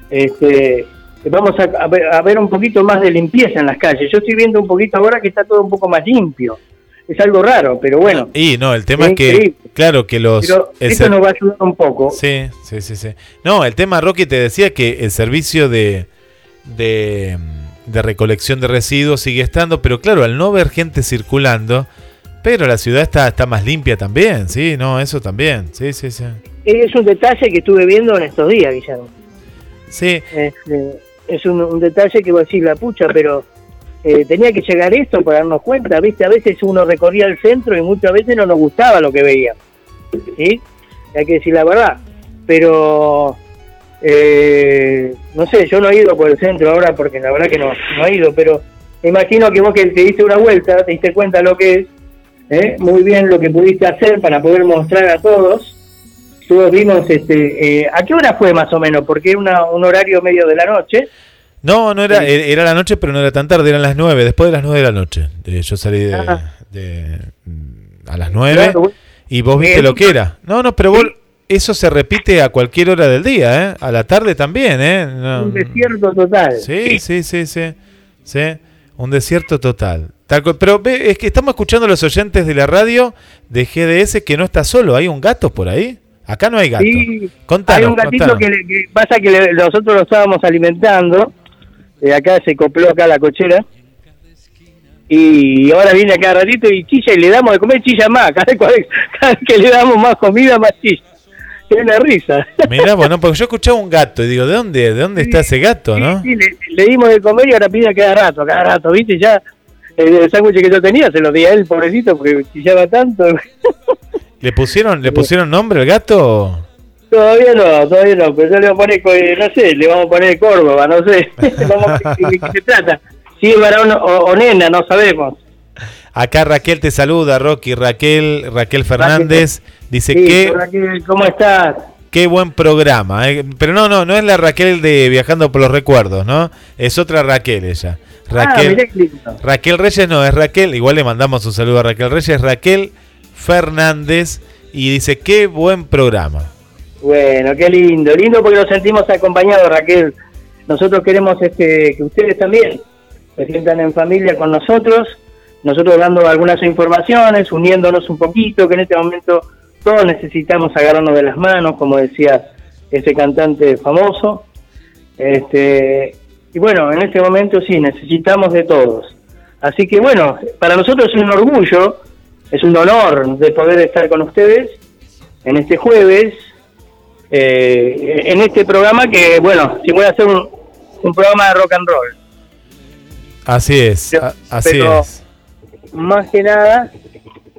Este, vamos a, a ver, a ver un poquito más de limpieza en las calles. Yo estoy viendo un poquito ahora que está todo un poco más limpio. Es algo raro, pero bueno. Y no, el tema Es es que, increíble. claro, que los. Pero esto nos va a ayudar un poco. Sí, sí, sí, sí. No, el tema, Rocky, te decía que el servicio de, de, de recolección de residuos sigue estando, pero claro, al no ver gente circulando, pero la ciudad está, está más limpia también, sí, no, eso también, sí, sí, sí. Es un detalle que estuve viendo en estos días, Guillermo. Sí, Este, es un, un detalle que voy a decir la pucha, pero eh, tenía que llegar esto para darnos cuenta. ¿Viste? A veces uno recorría el centro y muchas veces no nos gustaba lo que veía. ¿Sí? Hay que decir la verdad. Pero eh, no sé, yo no he ido por el centro ahora porque la verdad que no, no he ido, pero me imagino que vos que te diste una vuelta, te diste cuenta lo que es, ¿eh? muy bien lo que pudiste hacer para poder mostrar a todos. Todos vimos, este, eh, ¿a qué hora fue más o menos? Porque era una- un horario medio de la noche. No, no era, e- era la noche, pero no era tan tarde, eran las 9, después de las 9 de la noche. Yo salí de, Ah. de- mm, a las 9 Claro, bueno. y vos viste Bien. lo que era. No, no, pero vos, eso se repite a cualquier hora del día, ¿eh? A la tarde también, ¿eh? No. Un desierto total. Sí, sí, sí, sí. Sí, un desierto total. Pero ve, es que estamos escuchando a los oyentes de la radio de GDS que no está solo, hay un gato por ahí. Acá no hay gato. Sí, Contanos, hay un gatito contanos. que, le- que pasa que le- nosotros lo estábamos alimentando, eh, acá se copló acá la cochera, y ahora viene acá ratito y chilla y le damos de comer chilla más, cada, [LAUGHS] vez- cada vez que le damos más comida, más chilla. Es una risa. [LAUGHS] Mirá, bueno, porque yo escuchaba un gato y digo, ¿de dónde, de dónde está ese gato, no? Sí, le, le dimos de comer y ahora pide cada rato, cada rato, ¿viste? Ya eh, el sándwich que yo tenía se lo di a él, pobrecito, porque chillaba tanto. [LAUGHS] ¿Le pusieron, le pusieron nombre al gato? Todavía no, todavía no, pero yo le voy a poner, eh, no sé, le vamos a poner Córdoba, no sé, [LAUGHS] vamos a ver de qué se trata. Si es varón o, o nena, no sabemos. Acá Raquel te saluda, Rocky, Raquel, Raquel Fernández, dice Sí, que Raquel, ¿Cómo estás? qué buen programa. eh. Pero no, no, no es la Raquel de Viajando por los Recuerdos, ¿no? Es otra Raquel ella. Ah, Raquel. Raquel Reyes no, es Raquel, igual le mandamos un saludo a Raquel Reyes, Raquel Fernández, y dice, qué buen programa. Bueno, qué lindo, lindo porque nos sentimos acompañados, Raquel. Nosotros queremos este, que ustedes también se sientan en familia con nosotros, nosotros dando algunas informaciones, uniéndonos un poquito, que en este momento todos necesitamos agarrarnos de las manos, como decía ese cantante famoso. Este, y bueno, en este momento sí, necesitamos de todos. Así que bueno, para nosotros es un orgullo, es un honor de poder estar con ustedes en este jueves, eh, en este programa que, bueno, si voy a hacer un, un programa de rock and roll. Así es, Pero- así pero- es. Más que nada,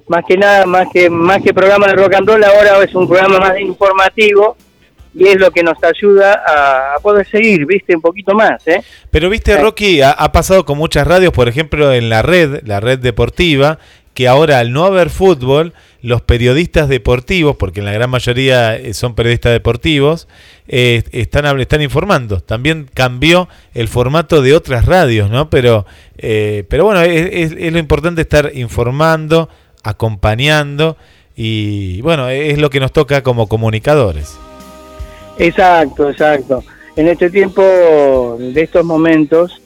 más que nada, más que más que programa de rock and roll, ahora es un programa más informativo y es lo que nos ayuda a, a poder seguir, viste, un poquito más, ¿eh? Pero viste. Rocky, ha, ha pasado con muchas radios, por ejemplo, en la red, la red deportiva, que ahora al no haber fútbol, los periodistas deportivos, porque en la gran mayoría eh, son periodistas deportivos, eh, están, están informando. También cambió el formato de otras radios, ¿no? Pero, eh, pero bueno, es, es- es lo importante estar informando, acompañando, y bueno, es lo que nos toca como comunicadores. Exacto, exacto. En este tiempo de estos momentos,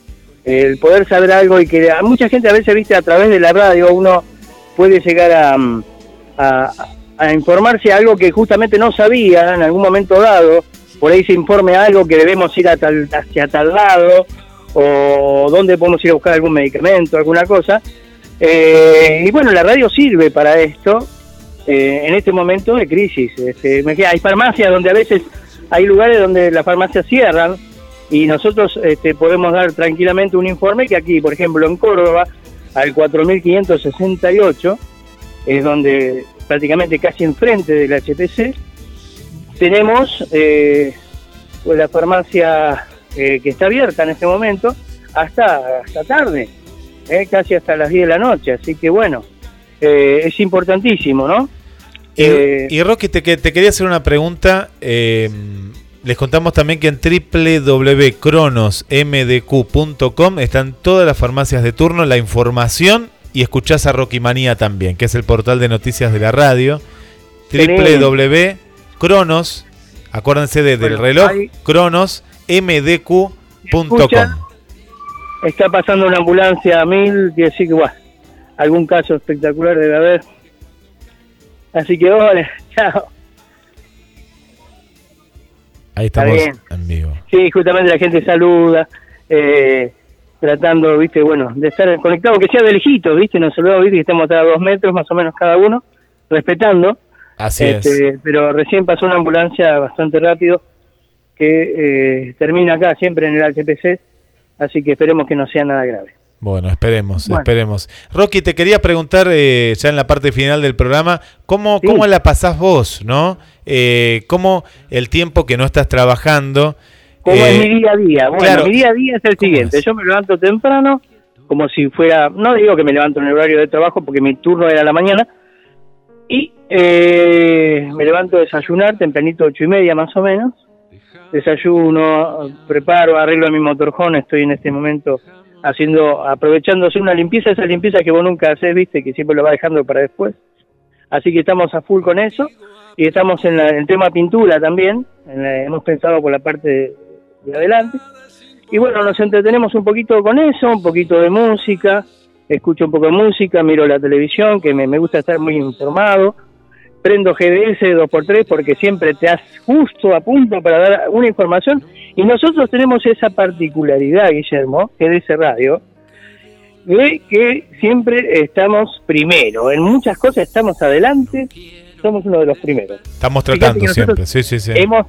el poder saber algo y que a mucha gente a veces, viste, a través de la radio uno puede llegar a, a, a informarse algo que justamente no sabía en algún momento dado. Por ahí se informe algo que debemos ir a tal, hacia tal lado o dónde podemos ir a buscar algún medicamento, alguna cosa. Eh, y bueno, la radio sirve para esto eh, en este momento de crisis. Este, hay farmacias donde a veces hay lugares donde las farmacias cierran y nosotros este, podemos dar tranquilamente un informe que aquí, por ejemplo, en Córdoba, al 4568, es donde prácticamente casi enfrente del HTC, tenemos eh, pues la farmacia eh, que está abierta en este momento hasta, hasta tarde, eh, casi hasta las 10 de la noche. Así que bueno, es importantísimo, ¿no? Y, y Rocky, te, te quería hacer una pregunta. Les contamos también que en www.cronosmdq.com están todas las farmacias de turno, la información y escuchás a Rocky Manía también, que es el portal de noticias de la radio. www.cronos, acuérdense de- del reloj, cronosmdq.com. Está pasando una ambulancia a mil, y así que bueno, algún caso espectacular debe haber. Así que hola, [LAUGHS] chao. Ahí Está estamos bien. en vivo. Sí, justamente la gente saluda, eh, tratando, viste, bueno, de estar conectado, que sea de lejitos, viste, no saludamos, viste, que estamos a dos metros más o menos cada uno, respetando. Así es. Este, Pero recién pasó una ambulancia bastante rápido que eh, termina acá, siempre en el HPC, así que esperemos que no sea nada grave. Bueno, esperemos, Bueno. esperemos. Rocky, te quería preguntar eh, ya en la parte final del programa, ¿cómo, Sí. cómo la pasás vos, no? Eh, ¿Cómo el tiempo que no estás trabajando, ¿Cómo Eh, es mi día a día? Bueno, claro. mi día a día es el ¿Cómo siguiente. es? Yo me levanto temprano, como si fuera, no digo que me levanto en el horario de trabajo porque mi turno era a la mañana, y eh, me levanto a desayunar tempranito, ocho y media más o menos. Desayuno, preparo, arreglo mi motorhome, estoy en este momento haciendo, aprovechando hacer una limpieza, esa limpieza que vos nunca haces, viste, que siempre lo vas dejando para después. Así que estamos a full con eso. Y estamos en, la- el tema pintura también, en la- hemos pensado por la parte de, de adelante. Y bueno, nos entretenemos un poquito con eso, un poquito de música, escucho un poco de música, miro la televisión, que me, me gusta estar muy informado, prendo GDS 2x3 porque siempre te has justo a punto para dar una información. Y nosotros tenemos esa particularidad, Guillermo, GDS Radio, de que siempre estamos primero, en muchas cosas estamos adelante, somos uno de los primeros. Estamos tratando siempre, sí, sí, sí. Hemos,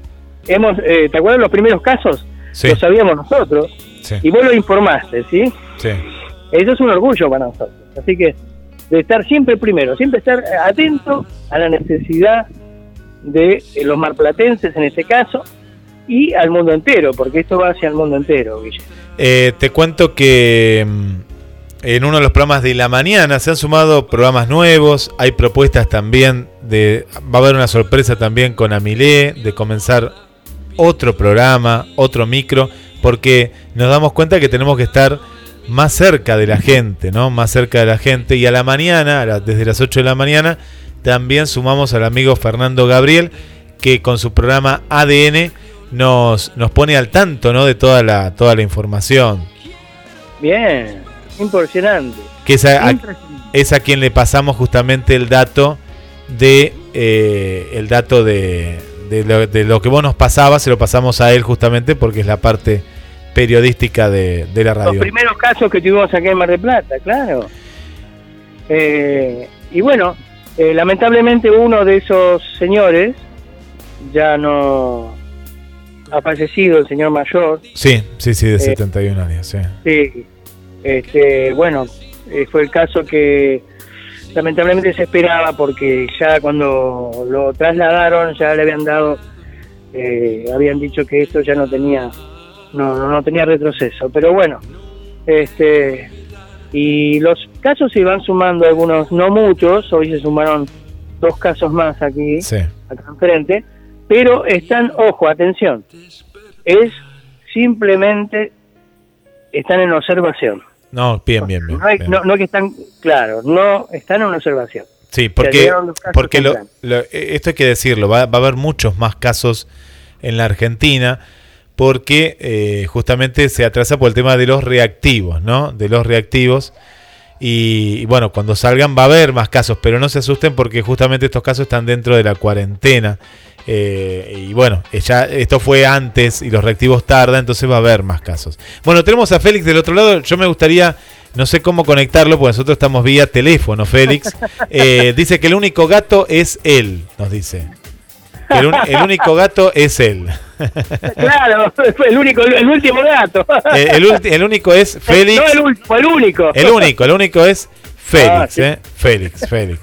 hemos eh, ¿te acuerdas los primeros casos? Sí. Lo sabíamos nosotros Sí, y vos lo informaste, ¿sí? sí. Eso es un orgullo para nosotros. Así que de estar siempre primero, siempre estar atento a la necesidad de eh, los marplatenses en este caso y al mundo entero, porque esto va hacia el mundo entero, Guille. Eh, te cuento que mm, en uno de los programas de la mañana se han sumado programas nuevos, hay propuestas también de, va a haber una sorpresa también con Amilé de comenzar otro programa, otro micro, porque nos damos cuenta que tenemos que estar más cerca de la gente, ¿no? Más cerca de la gente y a la mañana, desde las 8 de la mañana, también sumamos al amigo Fernando Gabriel que con su programa ADN nos, nos pone al tanto, ¿no? De toda la toda la información. Bien, impresionante. Que es a, a- Impresionante. es a quien le pasamos justamente el dato de eh, el dato de, de lo, de lo que vos nos pasabas, se lo pasamos a él justamente porque es la parte periodística de, de la Los radio. primeros casos que tuvimos acá en Mar del Plata, claro. Eh, y bueno, eh, lamentablemente uno de esos señores ya no ha fallecido, el señor mayor. Sí, sí, sí, de Eh, 71 años, sí. Sí, este, bueno, eh, fue el caso que lamentablemente se esperaba porque ya cuando lo trasladaron ya le habían dado, eh, habían dicho que esto ya no tenía, no, no, no tenía retroceso. Pero bueno, este, y los casos se iban sumando algunos, no muchos, hoy se sumaron dos casos más aquí, Sí. acá enfrente, pero están, ojo, atención, es simplemente están en observación. No, bien, bien, bien. No, hay- bien. no, no que están, claro, no están en observación. Sí, porque, porque lo- lo- eh, esto hay que decirlo, va, va a haber muchos más casos en la Argentina porque eh, justamente se atrasa por el tema de los reactivos, ¿no? De los reactivos. Y, y bueno, cuando salgan va a haber más casos, pero no se asusten porque justamente estos casos están dentro de la cuarentena. Eh, y bueno, eh, ya esto fue antes y los reactivos tardan, entonces va a haber más casos. Bueno, tenemos a Félix del otro lado. Yo me gustaría, no sé cómo conectarlo, porque nosotros estamos vía teléfono, Félix. [LAUGHS] Eh, dice que el único gato es él, nos dice. El, un- el único gato es él. [LAUGHS] Claro, el único, el último gato. El, el único es Félix. No el último, el único. El único, el único es Félix, Ah, sí. ¿eh? Félix, Félix.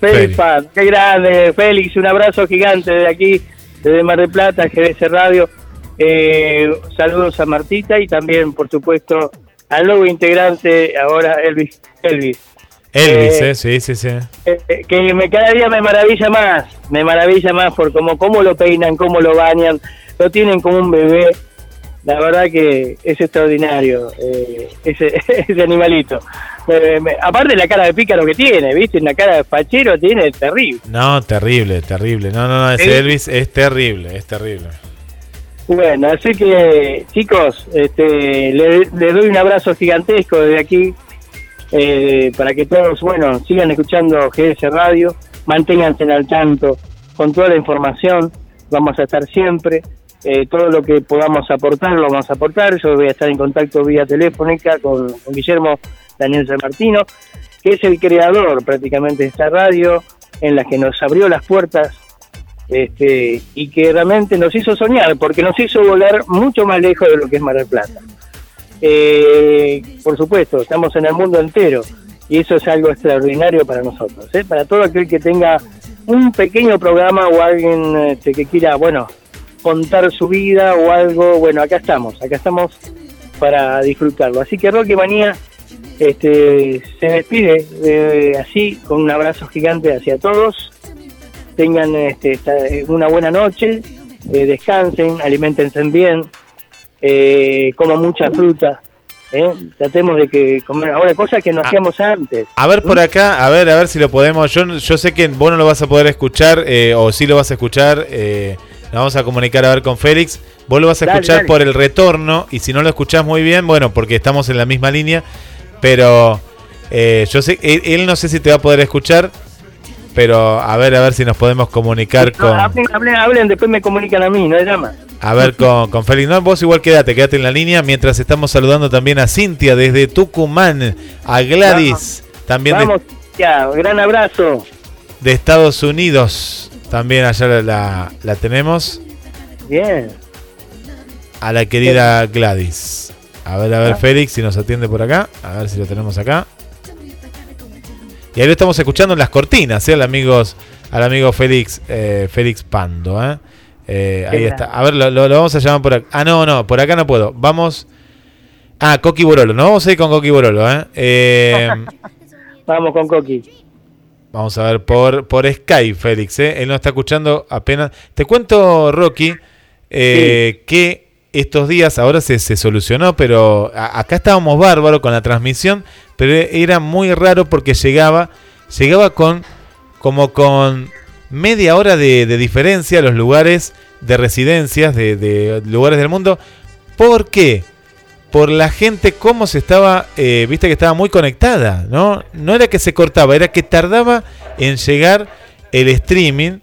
Félix. Paz, qué grande, Félix, un abrazo gigante desde aquí, desde Mar del Plata, GDS Radio. Eh, saludos a Martita y también, por supuesto, al nuevo integrante, ahora Elvis. Elvis. Elvis, Eh, ¿eh? Sí, sí, sí. Eh, eh, que me, cada día me maravilla más, me maravilla más por cómo, cómo lo peinan, cómo lo bañan, lo tienen como un bebé. La verdad que es extraordinario eh, ese, [LAUGHS] ese animalito. Eh, me- aparte la cara de pícaro que tiene, ¿viste? Una cara de fachero tiene terrible. No, terrible, terrible. No, no, no, ese Sí. Elvis es terrible, es terrible. Bueno, así que chicos, este, le- les doy un abrazo gigantesco desde aquí eh, para que todos, bueno, sigan escuchando GS Radio, manténganse al tanto con toda la información, vamos a estar siempre, eh, todo lo que podamos aportar lo vamos a aportar, yo voy a estar en contacto vía telefónica con, Guillermo Daniel San Martino, que es el creador prácticamente de esta radio, en la que nos abrió las puertas este, y que realmente nos hizo soñar, porque nos hizo volar mucho más lejos de lo que es Mar del Plata. Eh, por supuesto, estamos en el mundo entero y eso es algo extraordinario para nosotros, ¿eh? para todo aquel que tenga un pequeño programa o alguien este, que quiera, bueno, contar su vida o algo, bueno, acá estamos, acá estamos para disfrutarlo. Así que Rocky Manía este, se despide eh, así, con un abrazo gigante hacia todos. Tengan este, esta- una buena noche, eh, descansen, alimentense bien, eh, coman mucha fruta. ¿eh? Tratemos de que comer ahora cosas que no Ah. hacíamos antes. A ver por acá, a ver, a ver si lo podemos. Yo, yo sé que vos no lo vas a poder escuchar, eh, o sí lo vas a escuchar. Eh, nos vamos a comunicar a ver con Félix. Vos lo vas a Dale, escuchar dale. por el retorno, y si no lo escuchás muy bien, bueno, porque estamos en la misma línea. Pero eh, yo sé, él, él no sé si te va a poder escuchar, pero a ver, a ver si nos podemos comunicar No, con. hablen, hablen, hablen, después me comunican a mí, no hay drama. A ver con, con Félix. No, vos igual quédate, quédate en la línea. Mientras estamos saludando también a Cintia desde Tucumán, a Gladys, también de, Vamos, ya, gran abrazo. de Estados Unidos. También allá la, la- tenemos. Bien. A la querida Gladys. A ver, a ver, Félix, si nos atiende por acá. A ver si lo tenemos acá. Y ahí lo estamos escuchando en las cortinas, ¿eh? Al, amigos, al amigo Félix, eh, Félix Pando, ¿eh? Eh, ahí está. A ver, lo, lo- lo vamos a llamar por acá. Ah, no, no, por acá no puedo. Vamos. Ah, Coqui Borolo. No vamos a ir con Coqui Borolo, ¿eh? Eh, [LAUGHS] Vamos con Coqui. Vamos a ver por, por Skype, Félix. ¿eh? Él no está escuchando apenas. Te cuento, Rocky, eh, que estos días ahora se, se solucionó, pero a- acá estábamos bárbaros con la transmisión, pero era muy raro porque llegaba, llegaba con como con media hora de, de diferencia a los lugares de residencias de, de lugares del mundo. ¿Por qué? Por la gente cómo se estaba, eh, viste que estaba muy conectada, ¿no? No era que se cortaba, era que tardaba en llegar el streaming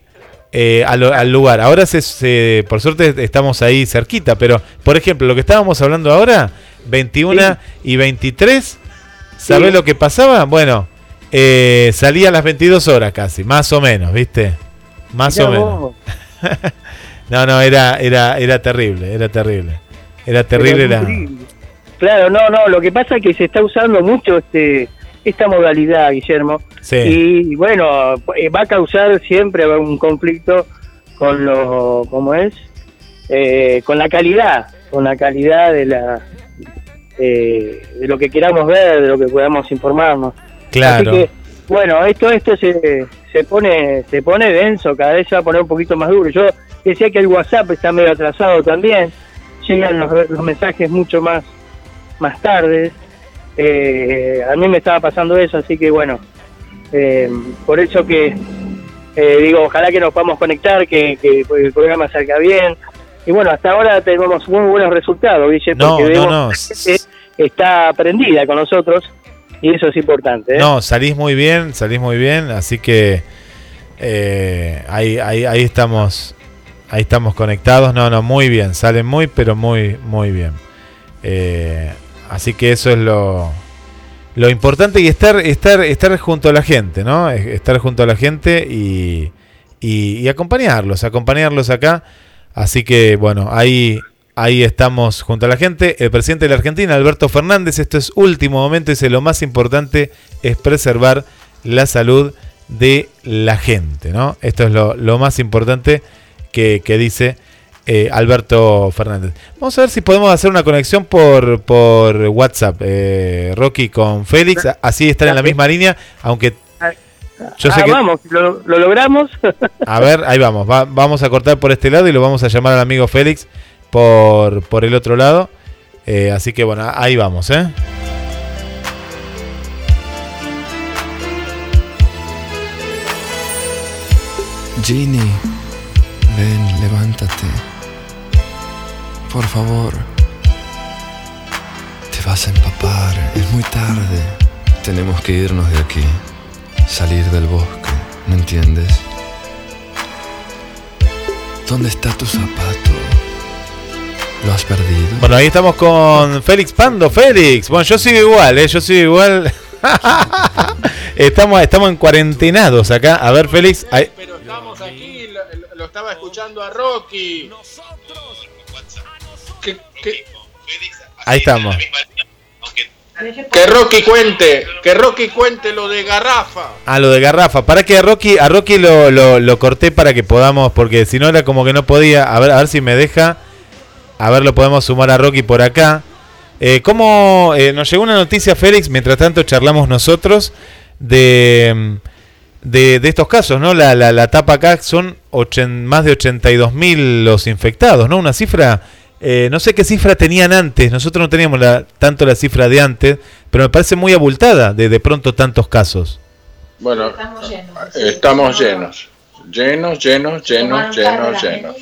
eh, al lugar. Ahora, se, se- por suerte, estamos ahí cerquita, pero, por ejemplo, lo que estábamos hablando ahora, 21 y 23, ¿sabés Sí. lo que pasaba? Bueno, eh, salía a las 22 horas casi, más o menos, ¿viste? Más Mirá o menos. [LAUGHS] No, no, era, era, era terrible, era terrible. Era terrible Pero la... increíble. Claro, no, no, lo que pasa es que se está usando mucho este esta modalidad, Guillermo. Sí. Y bueno, eh, va a causar siempre un conflicto con lo, ¿cómo es? Eh, con la calidad, con la calidad de la eh, de lo que queramos ver, de lo que podamos informarnos. Claro. Así que, bueno, esto esto se, se pone se pone denso, cada vez se va a poner un poquito más duro. Yo decía que el WhatsApp está medio atrasado también, llegan los, los mensajes mucho más más tarde. Eh, a mí me estaba pasando eso, así que bueno, eh, por eso que eh, digo, ojalá que nos podamos conectar, que, que el programa salga bien. Y bueno, hasta ahora tenemos muy buenos resultados, Guille, No, porque no, vemos no. que está aprendida con nosotros y eso es importante. No, salís muy bien, salís muy bien, así que ahí, ahí, ahí estamos, ahí estamos conectados. No, no, muy bien, salen muy, pero muy, muy bien. Eh, así que eso es lo, lo importante y estar, estar, estar junto a la gente, ¿no? Es- Estar junto a la gente y, y, y acompañarlos, acompañarlos acá. Así que bueno, ahí, ahí estamos junto a la gente. El presidente de la Argentina, Alberto Fernández, esto es último momento, dice lo más importante es preservar la salud de la gente, ¿no? Esto es lo, lo más importante que, que dice eh, Alberto Fernández. Vamos a ver si podemos hacer una conexión por, por WhatsApp, eh, Rocky, con Félix, así estar en la misma línea, aunque yo sé Ah, que... vamos, lo, lo logramos. [LAUGHS] A ver, ahí vamos. Va- vamos a cortar por este lado y lo vamos a llamar al amigo Félix por, por el otro lado. Eh, así que bueno, ahí vamos, ¿eh? Ginny, ven, levántate. Por favor. Te vas a empapar, es muy tarde. Tenemos que irnos de aquí. Salir del bosque, ¿no entiendes? ¿Dónde está tu zapato? ¿Lo has perdido? Bueno, ahí estamos con Félix Pando. Félix, bueno, yo sigo igual, ¿eh? Yo sigo igual. [LAUGHS] estamos, estamos en cuarentenados acá. A ver, Félix. ahí- Pero estamos aquí, lo, lo estaba escuchando a Rocky. Ahí estamos. Que Rocky cuente, que Rocky cuente lo de Garrafa. Ah, lo de Garrafa. Para que a Rocky, a Rocky lo, lo, lo corté para que podamos, porque si no era como que no podía. A ver, a ver si me deja. A ver, lo podemos sumar a Rocky por acá. Eh, ¿Cómo eh, nos llegó una noticia, Félix? Mientras tanto charlamos nosotros de, de, de estos casos, ¿no? La, la, la tapa acá son ochen- más de 82 mil los infectados, ¿no? Una cifra, eh, no sé qué cifra tenían antes, nosotros no teníamos la, tanto la cifra de antes, pero me parece muy abultada de de pronto tantos casos. Bueno, estamos llenos. Llenos, llenos, llenos, llenos, llenos.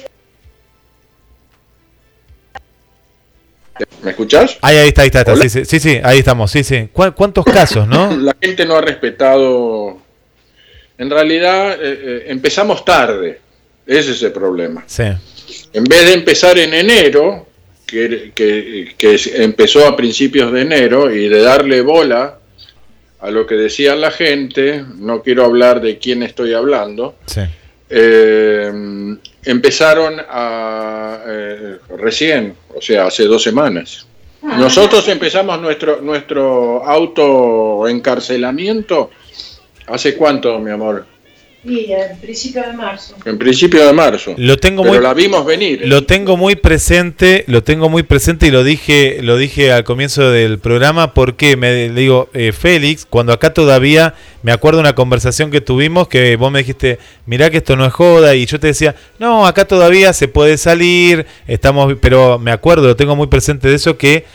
¿Me escuchás? Ahí, ahí está, ahí está, está, sí, sí, sí, sí, ahí estamos, sí, sí. ¿Cu- ¿Cuántos casos, no? [COUGHS] La gente no ha respetado. En realidad, eh, eh, empezamos tarde. Ese es el problema. Sí. En vez de empezar en enero, que, que- que empezó a principios de enero, y de darle bola a lo que decía la gente, no quiero hablar de quién estoy hablando, Sí. eh, empezaron a eh, recién, o sea, hace dos semanas. Nosotros empezamos nuestro nuestro autoencarcelamiento hace cuánto, mi amor? Al principio de marzo. En principio de marzo. Lo tengo Pero muy la vimos venir. Lo tengo muy presente, lo tengo muy presente y lo dije, lo dije al comienzo del programa porque me le digo, eh, Félix, cuando acá todavía me acuerdo una conversación que tuvimos que vos me dijiste, mirá que esto no es joda y yo te decía, no, acá todavía se puede salir, estamos, pero me acuerdo, lo tengo muy presente de eso que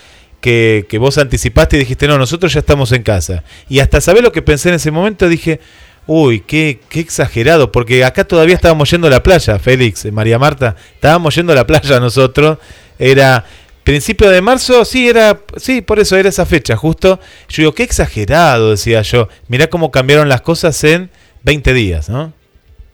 que, que vos anticipaste y dijiste, no, nosotros ya estamos en casa. Y hasta saber lo que pensé en ese momento, dije, uy, qué, qué exagerado, porque acá todavía estábamos yendo a la playa, Félix, eh, María Marta, estábamos yendo a la playa nosotros, era principio de marzo, sí, era, sí, por eso era esa fecha, justo. Yo digo, qué exagerado, decía yo, mirá cómo cambiaron las cosas en 20 días, ¿no?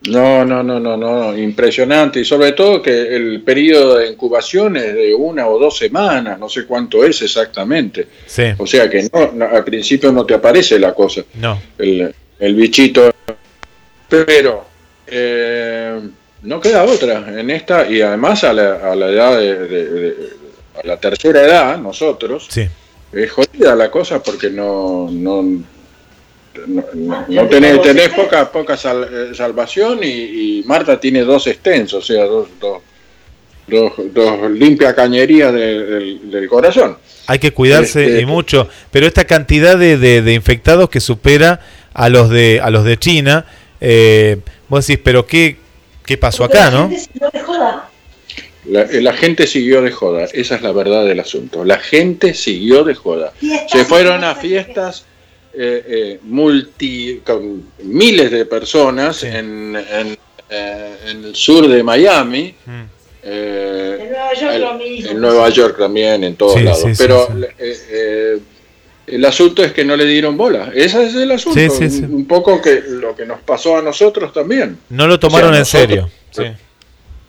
No, no, no, no, no, impresionante. Y sobre todo que el periodo de incubación es de una o dos semanas, no sé cuánto es exactamente. Sí. O sea que no, no, al principio no te aparece la cosa, No. el, el bichito. Pero eh, no queda otra en esta, y además a la, a la edad de, de- de- a la tercera edad, nosotros, Sí. es jodida la cosa porque no, no, no, no- no tenés, tenés poca, poca sal- eh, salvación y, y Marta tiene dos extensos, o sea, dos, dos, dos, dos limpia cañerías de- del, del corazón. Hay que cuidarse Este- y mucho, pero esta cantidad de, de- de infectados que supera a los de a los de China, eh, vos decís, pero qué qué pasó acá, ¿no? La, eh, la gente siguió de joda, esa es la verdad del asunto. La gente siguió de joda. Se fueron a fiestas eh, eh, multi, con miles de personas en, en, eh, en el sur de Miami. eh, En Nueva York el- lo mismo. en Nueva York también, en todos Sí, lados. sí, sí, Pero sí. eh, eh, el asunto es que no le dieron bola. Ese es el asunto. Sí, sí, sí. Un, poco que lo que nos pasó a nosotros también. No lo tomaron O sea, en nosotros- serio.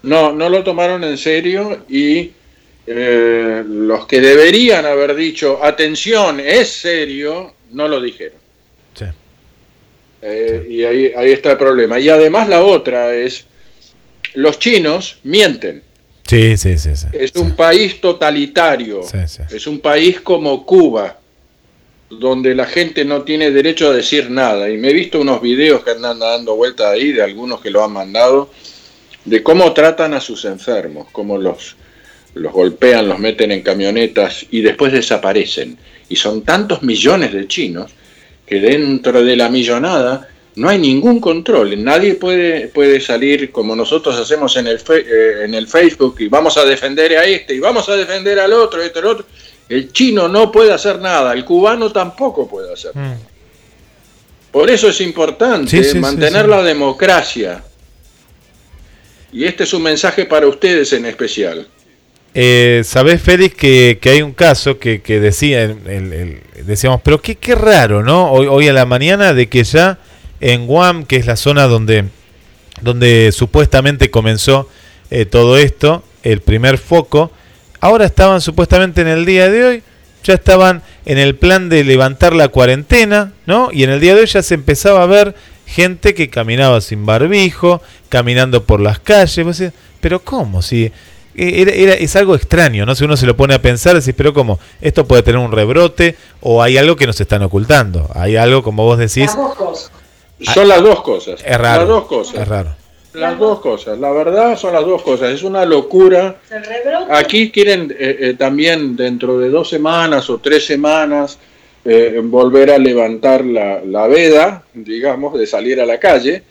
No, no lo tomaron en serio y eh, los que deberían haber dicho, atención, es serio, no lo dijeron. Sí. Eh, Y ahí, ahí está el problema. Y además la otra es, los chinos mienten. Sí, sí, sí, sí. Es un país totalitario. Sí, sí. Es un país como Cuba, donde la gente no tiene derecho a decir nada. Y me he visto unos videos que andan dando vuelta ahí, de algunos que lo han mandado, de cómo tratan a sus enfermos, cómo los, los golpean, los meten en camionetas y después desaparecen. Y son tantos millones de chinos que dentro de la millonada no hay ningún control. Nadie puede, puede salir como nosotros hacemos en el, fe- eh, en el Facebook y vamos a defender a este y vamos a defender al otro, este, el otro. El chino no puede hacer nada, el cubano tampoco puede hacer Mm. nada. Por eso es importante Sí, sí, sí, mantener sí. la democracia. Y este es un mensaje para ustedes en especial. Eh, Sabés, Félix, que, que hay un caso que, que decía, el- el- el- decíamos, pero qué, qué raro, ¿no? Hoy, hoy a la mañana de que ya en Guam, que es la zona donde, donde supuestamente comenzó eh, todo esto, el primer foco, ahora estaban supuestamente en el día de hoy, ya estaban en el plan de levantar la cuarentena, ¿no? Y en el día de hoy ya se empezaba a ver gente que caminaba sin barbijo, caminando por las calles. Vos decís, pero ¿cómo? Si eh, era- era- es algo extraño, ¿no? Si uno se lo pone a pensar, decís, pero ¿cómo? Esto puede tener un rebrote o hay algo que nos están ocultando. Hay algo, como vos decís, Las dos cosas. Son las dos cosas. es raro. Las dos cosas. Es raro. Las dos cosas. La verdad son las dos cosas. Es una locura. Aquí quieren eh, eh, también dentro de dos semanas o tres semanas eh, volver a levantar la, la veda, digamos, de salir a la calle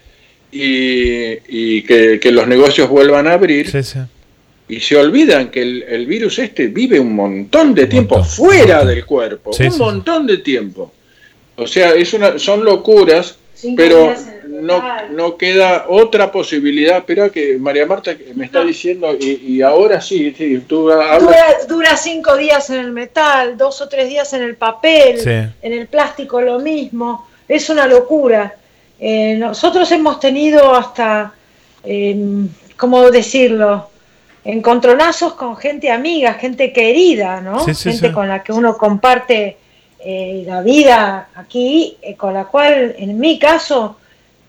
y, y que, que los negocios vuelvan a abrir. Sí, sí. Y se olvidan que el, el virus este vive un montón de Un tiempo montón, fuera del cuerpo. Sí, un sí, sí. montón de tiempo. O sea, es una, son locuras, Cinco pero no, no queda otra posibilidad. Espera que María Marta me está diciendo, y, y ahora sí, sí, tú hablas. Dura, dura cinco días en el metal, dos o tres días en el papel, Sí. en el plástico lo mismo. Es una locura. Eh, nosotros hemos tenido hasta, eh, ¿cómo decirlo? Encontronazos con gente amiga, gente querida, ¿no? Sí, sí, gente sí. con la que uno comparte eh, la vida aquí, eh, con la cual, en mi caso,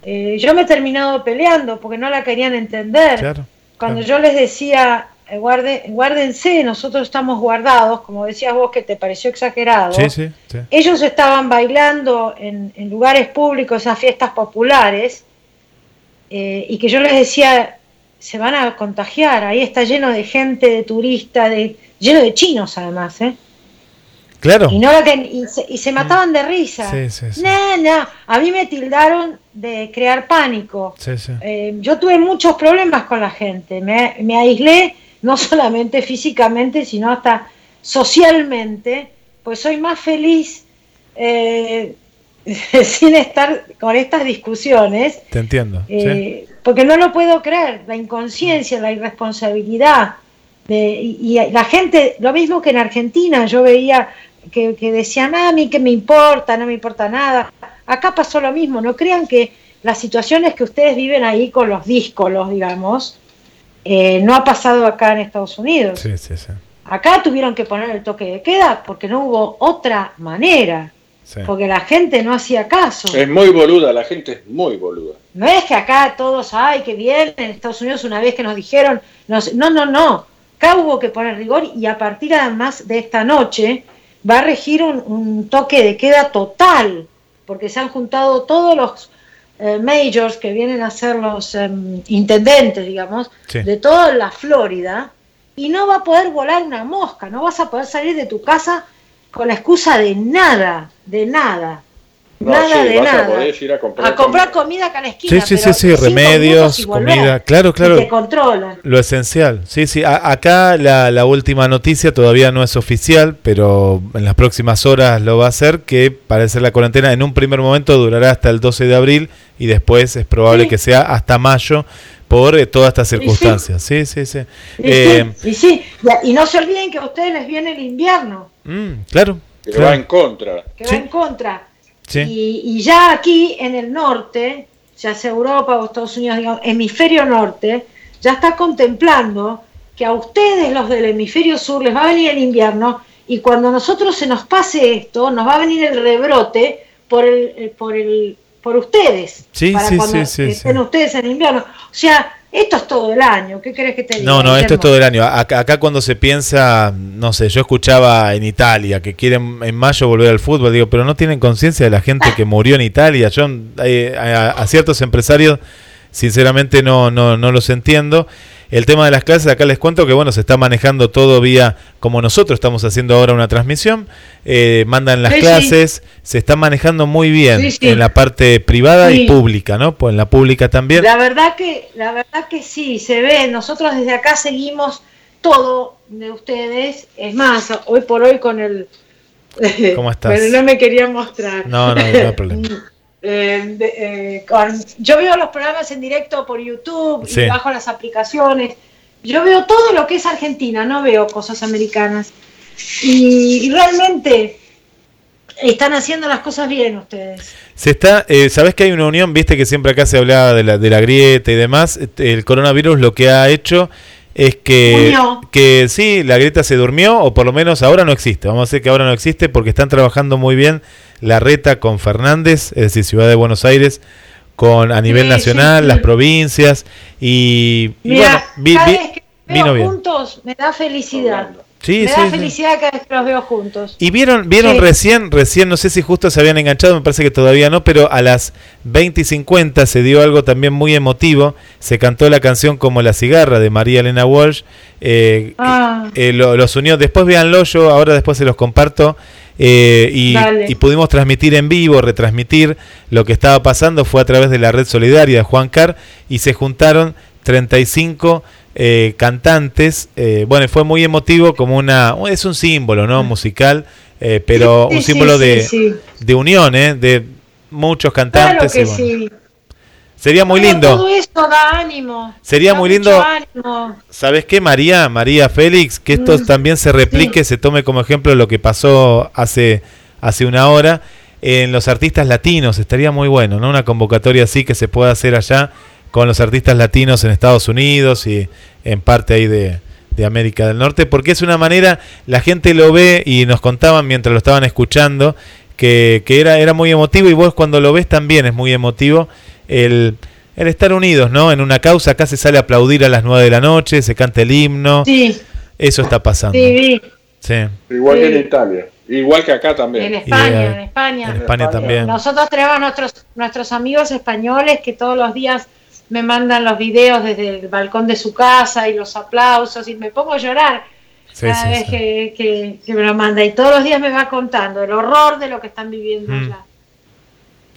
eh, yo me he terminado peleando porque no la querían entender. Claro. Cuando claro. yo les decía, guarde- guárdense, nosotros estamos guardados, como decías vos que te pareció exagerado, Sí, sí, sí. ellos estaban bailando en, en lugares públicos, esas fiestas populares, y que yo les decía, se van a contagiar, ahí está lleno de gente, de turistas, de, lleno de chinos además, ¿eh? Claro. Y, no la que- y, se, y se mataban de risa. Sí, sí, sí. No, no, a mí me tildaron de crear pánico. Eh, yo tuve muchos problemas con la gente, me, me aislé no [LAUGHS] solamente físicamente, sino hasta socialmente, pues soy más feliz eh, [LAUGHS] sin estar con estas discusiones, Te entiendo. eh, porque no lo puedo creer, la inconsciencia, la irresponsabilidad. De, y, y la gente, lo mismo que en Argentina, yo veía que, que decían, "Ah, a mí que me importa, no me importa nada. Acá pasó lo mismo, no crean que las situaciones que ustedes viven ahí con los díscolos, digamos, eh, no ha pasado acá en Estados Unidos. Sí, sí, sí. Acá tuvieron que poner el toque de queda porque no hubo otra manera, Sí. porque la gente no hacía caso. Es muy boluda, la gente es muy boluda. No es que acá todos, ay, que bien, en Estados Unidos una vez que nos dijeron, no, sé- no, no, no. Acá hubo que poner rigor y a partir además de esta noche va a regir un, un toque de queda total, porque se han juntado todos los eh, majors que vienen a ser los em, intendentes, digamos, Sí. de toda la Florida, y no va a poder volar una mosca, no vas a poder salir de tu casa con la excusa de nada, de nada. No, nada sí, de vas a nada. poder ir a comprar A comprar comida. comida acá a la Sí, esquina. sí, sí, pero sí, remedios, y volver. comida, claro, Y claro. te controlan. Lo esencial, sí, sí. A- acá la, la última noticia todavía no es oficial, pero en las próximas horas lo va a ser, que parece la cuarentena en un primer momento durará hasta el 12 de abril y después es probable Sí. que sea hasta mayo por eh, todas estas sí. circunstancias. Sí, sí, sí. Y, Eh, sí, y sí, y y no se olviden que a ustedes les viene el invierno, mm, claro. Que claro, va en contra. que Sí. va en contra. Sí. Y, y ya aquí en el norte, ya sea Europa o Estados Unidos, digamos, hemisferio norte, ya está contemplando que a ustedes, los del hemisferio sur, les va a venir el invierno y cuando a nosotros se nos pase esto, nos va a venir el rebrote por el, el- por el por ustedes. Sí, para sí, cuando sí, estén ustedes en invierno. O sea, esto es todo el año. ¿Qué crees que te diga? No, no, esto es todo el año. Acá, acá cuando se piensa, no sé, yo escuchaba en Italia que quieren en mayo volver al fútbol, digo, pero no tienen conciencia de la gente que murió en Italia. Yo eh, a, a ciertos empresarios, sinceramente, no, no, no los entiendo. El tema de las clases, acá les cuento que bueno, se está manejando todo vía, como nosotros estamos haciendo ahora una transmisión, eh, mandan las Sí, sí. clases, se está manejando muy bien Sí, en la parte privada y pública, ¿no? Pues en la pública también. La verdad que, la verdad que sí, se ve. Nosotros desde acá seguimos todo de ustedes. Es más, hoy por hoy con el. ¿Cómo [LAUGHS] estás? Pero no me quería mostrar. No, no, no hay problema. [LAUGHS] Eh, eh, con- yo veo los programas en directo por YouTube Sí. y bajo las aplicaciones. Yo veo todo lo que es Argentina, no veo cosas americanas. Y, y realmente están haciendo las cosas bien ustedes. Se está, eh, sabes que hay una unión, viste que siempre acá se hablaba de la, de la grieta y demás. Este, El coronavirus lo que ha hecho es que, Unió. que sí, la grieta se durmió, o por lo menos ahora no existe. Vamos a decir que ahora no existe porque están trabajando muy bien la reta con Fernández, es decir, Ciudad de Buenos Aires, con a nivel Sí, nacional, sí, sí. las provincias. Y, y bueno, vi- cada vi- vez que Vino veo bien. juntos, me da felicidad. Me da felicidad cada vez que los veo juntos. Y vieron, vieron recién, recién, no sé si justo se habían enganchado, me parece que todavía no, pero a las 20 y 50 se dio algo también muy emotivo. Se cantó la canción Como la cigarra de María Elena Walsh. eh, Ah, eh, lo- los unió. Después véanlo yo, ahora después se los comparto. Eh, y, pudimos transmitir en vivo, retransmitir lo que estaba pasando. Fue a través de la red solidaria de Juan Car y se juntaron 35 eh, cantantes. eh, bueno, fue muy emotivo, como una. Es un símbolo, ¿no? Musical, eh, pero Sí, un sí, símbolo sí, de, sí. de unión, ¿eh? De muchos claro cantantes. que y bueno. Sería muy Pero lindo. Todo eso da ánimo. Sería da muy lindo. ánimo. ¿Sabes qué, María? María Félix, que esto Mm, también se replique, se tome como ejemplo lo que pasó hace, hace una hora en los artistas latinos. Estaría muy bueno, ¿no? Una convocatoria así que se pueda hacer allá con los artistas latinos en Estados Unidos y en parte ahí de, de América del Norte, porque es una manera, la gente lo ve y nos contaban mientras lo estaban escuchando, que, que era, era muy emotivo y vos cuando lo ves también es muy emotivo el, el estar unidos, ¿no? En una causa, acá se sale a aplaudir a las 9 de la noche, se canta el himno, Sí, eso está pasando. sí. Sí, Igual que en. Italia. Igual que acá también. En España, eh, en España. en España también. Nosotros tenemos nuestros, nuestros amigos españoles que todos los días me mandan los videos desde el balcón de su casa y los aplausos y me pongo a llorar Sí, cada sí, vez sí. Que, que- que me lo manda y todos los días me va contando el horror de lo que están viviendo Mm. allá.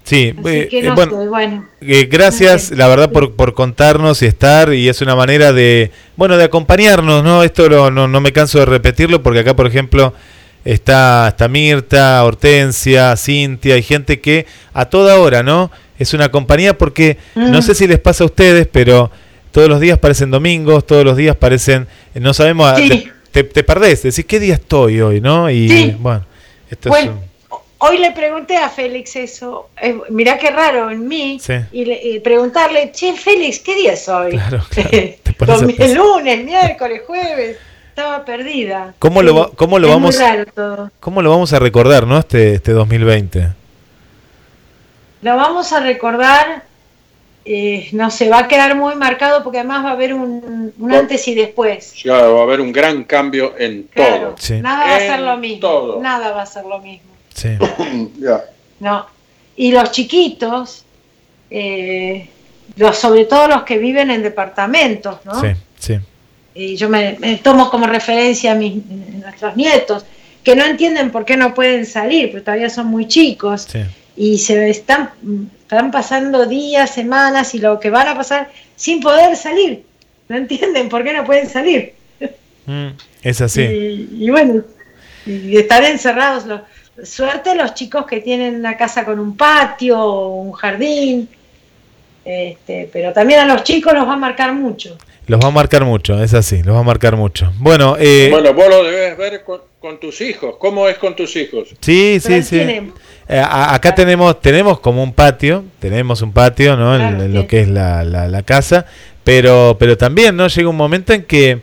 Sí, eh, que eh, no bueno, sé, bueno. Eh, gracias, la verdad, por, por contarnos y estar, y es una manera de, bueno, de acompañarnos, ¿no? Esto lo- no, no me canso de repetirlo, porque acá, por ejemplo, está, está Mirta, Hortensia, Cintia, hay gente que a toda hora, ¿no? Es una compañía porque, no Mm. sé si les pasa a ustedes, pero todos los días parecen domingos, todos los días parecen, no sabemos, Sí. te, te, te perdés, decís, ¿qué día estoy hoy, no? Y Sí. bueno, esto Bueno, es... un- Hoy le pregunté a Félix eso, eh, mirá qué raro en mí, Sí. y, le- y preguntarle, che, Félix, ¿qué día es hoy? Claro, [LAUGHS] claro, pensar. lunes, miércoles, jueves, estaba perdida. ¿Cómo lo va- cómo lo es vamos- Muy raro todo. ¿Cómo lo vamos a recordar, no? Este, este 2020. Lo vamos a recordar, eh, no sé, va a quedar muy marcado porque además va a haber un, un antes y después. Ya va a haber un gran cambio en Claro, todo. Sí. nada va a ser lo mismo. todo. Nada va a ser lo mismo. Sí. [COUGHS] No. Y los chiquitos, eh, los, sobre todo los que viven en departamentos, ¿no? Sí, sí. Y yo me, me tomo como referencia a mis, nuestros nietos, que no entienden por qué no pueden salir, porque todavía son muy chicos. sí. y se están, están pasando días, semanas y lo que van a pasar sin poder salir. No entienden por qué no pueden salir. Mm, es así. Y, y bueno, y estar encerrados. Lo- suerte los chicos que tienen una casa con un patio o un jardín. Este, pero también a los chicos los va a marcar mucho. Los va a marcar mucho, es así, los va a marcar mucho. Bueno, eh, Bueno, vos lo debes ver con, con tus hijos. ¿Cómo es con tus hijos? sí, sí, sí. Eh, a- acá tenemos tenemos como un patio, tenemos un patio, ¿no? En- Claro, en sí. lo que es la, la, la casa, pero pero también, ¿no? Llega un momento en que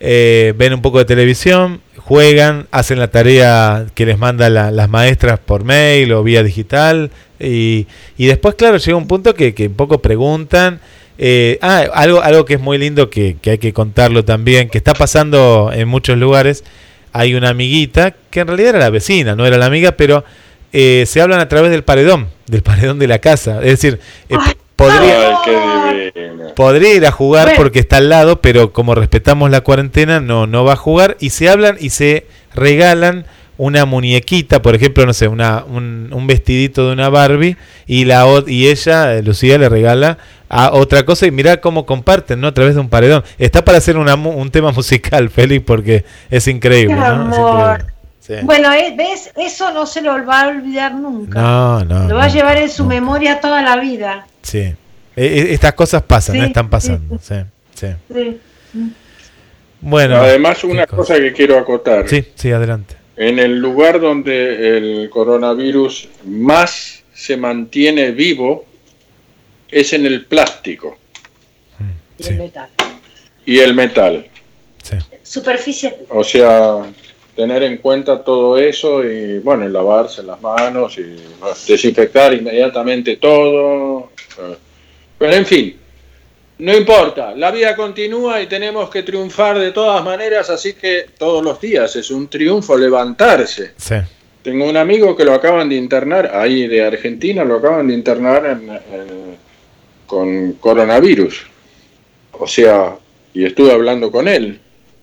eh, ven un poco de televisión, juegan, hacen la tarea que les mandan la- las maestras por mail o vía digital y, y después, claro, llega un punto que, que un poco preguntan. eh, ah, algo, algo que es muy lindo que, que hay que contarlo también, que está pasando en muchos lugares. Hay una amiguita que en realidad era la vecina, no era la amiga, pero eh, se hablan a través del paredón, del paredón de la casa. Es decir, eh, podría, Ay, qué divino. podría ir a jugar Bueno. porque está al lado, pero como respetamos la cuarentena, no, no va a jugar. Y se hablan y se regalan una muñequita, por ejemplo, no sé, una, un, un vestidito de una Barbie, y la y ella, eh, Lucía, le regala a otra cosa y mirá cómo comparten, ¿no? A través de un paredón. Está para hacer una mu- un tema [LAUGHS] musical, Félix, porque es increíble, Qué ¿no? Es amor. increíble. Sí. Bueno, eh, ¿ves? Eso no se lo va a olvidar nunca. No, no. lo va a llevar en su memoria toda la vida. Sí. Eh, eh, estas cosas pasan, Sí, ¿no? están sí, pasando. Sí, sí. Sí. Bueno. Además, una cosa. cosa que quiero acotar. Sí, sí, adelante. En el lugar donde el coronavirus más se mantiene vivo es en el plástico Y Sí. el metal. y el metal. Sí. Superficie. O sea, tener en cuenta todo eso y, bueno, lavarse las manos y bueno, desinfectar inmediatamente todo. Pero, en fin, No importa, la vida continúa y tenemos que triunfar de todas maneras, así que todos los días es un triunfo levantarse. Sí. Tengo un amigo que lo acaban de internar, ahí de Argentina, lo acaban de internar en- en- con coronavirus. O sea, y estuve hablando con él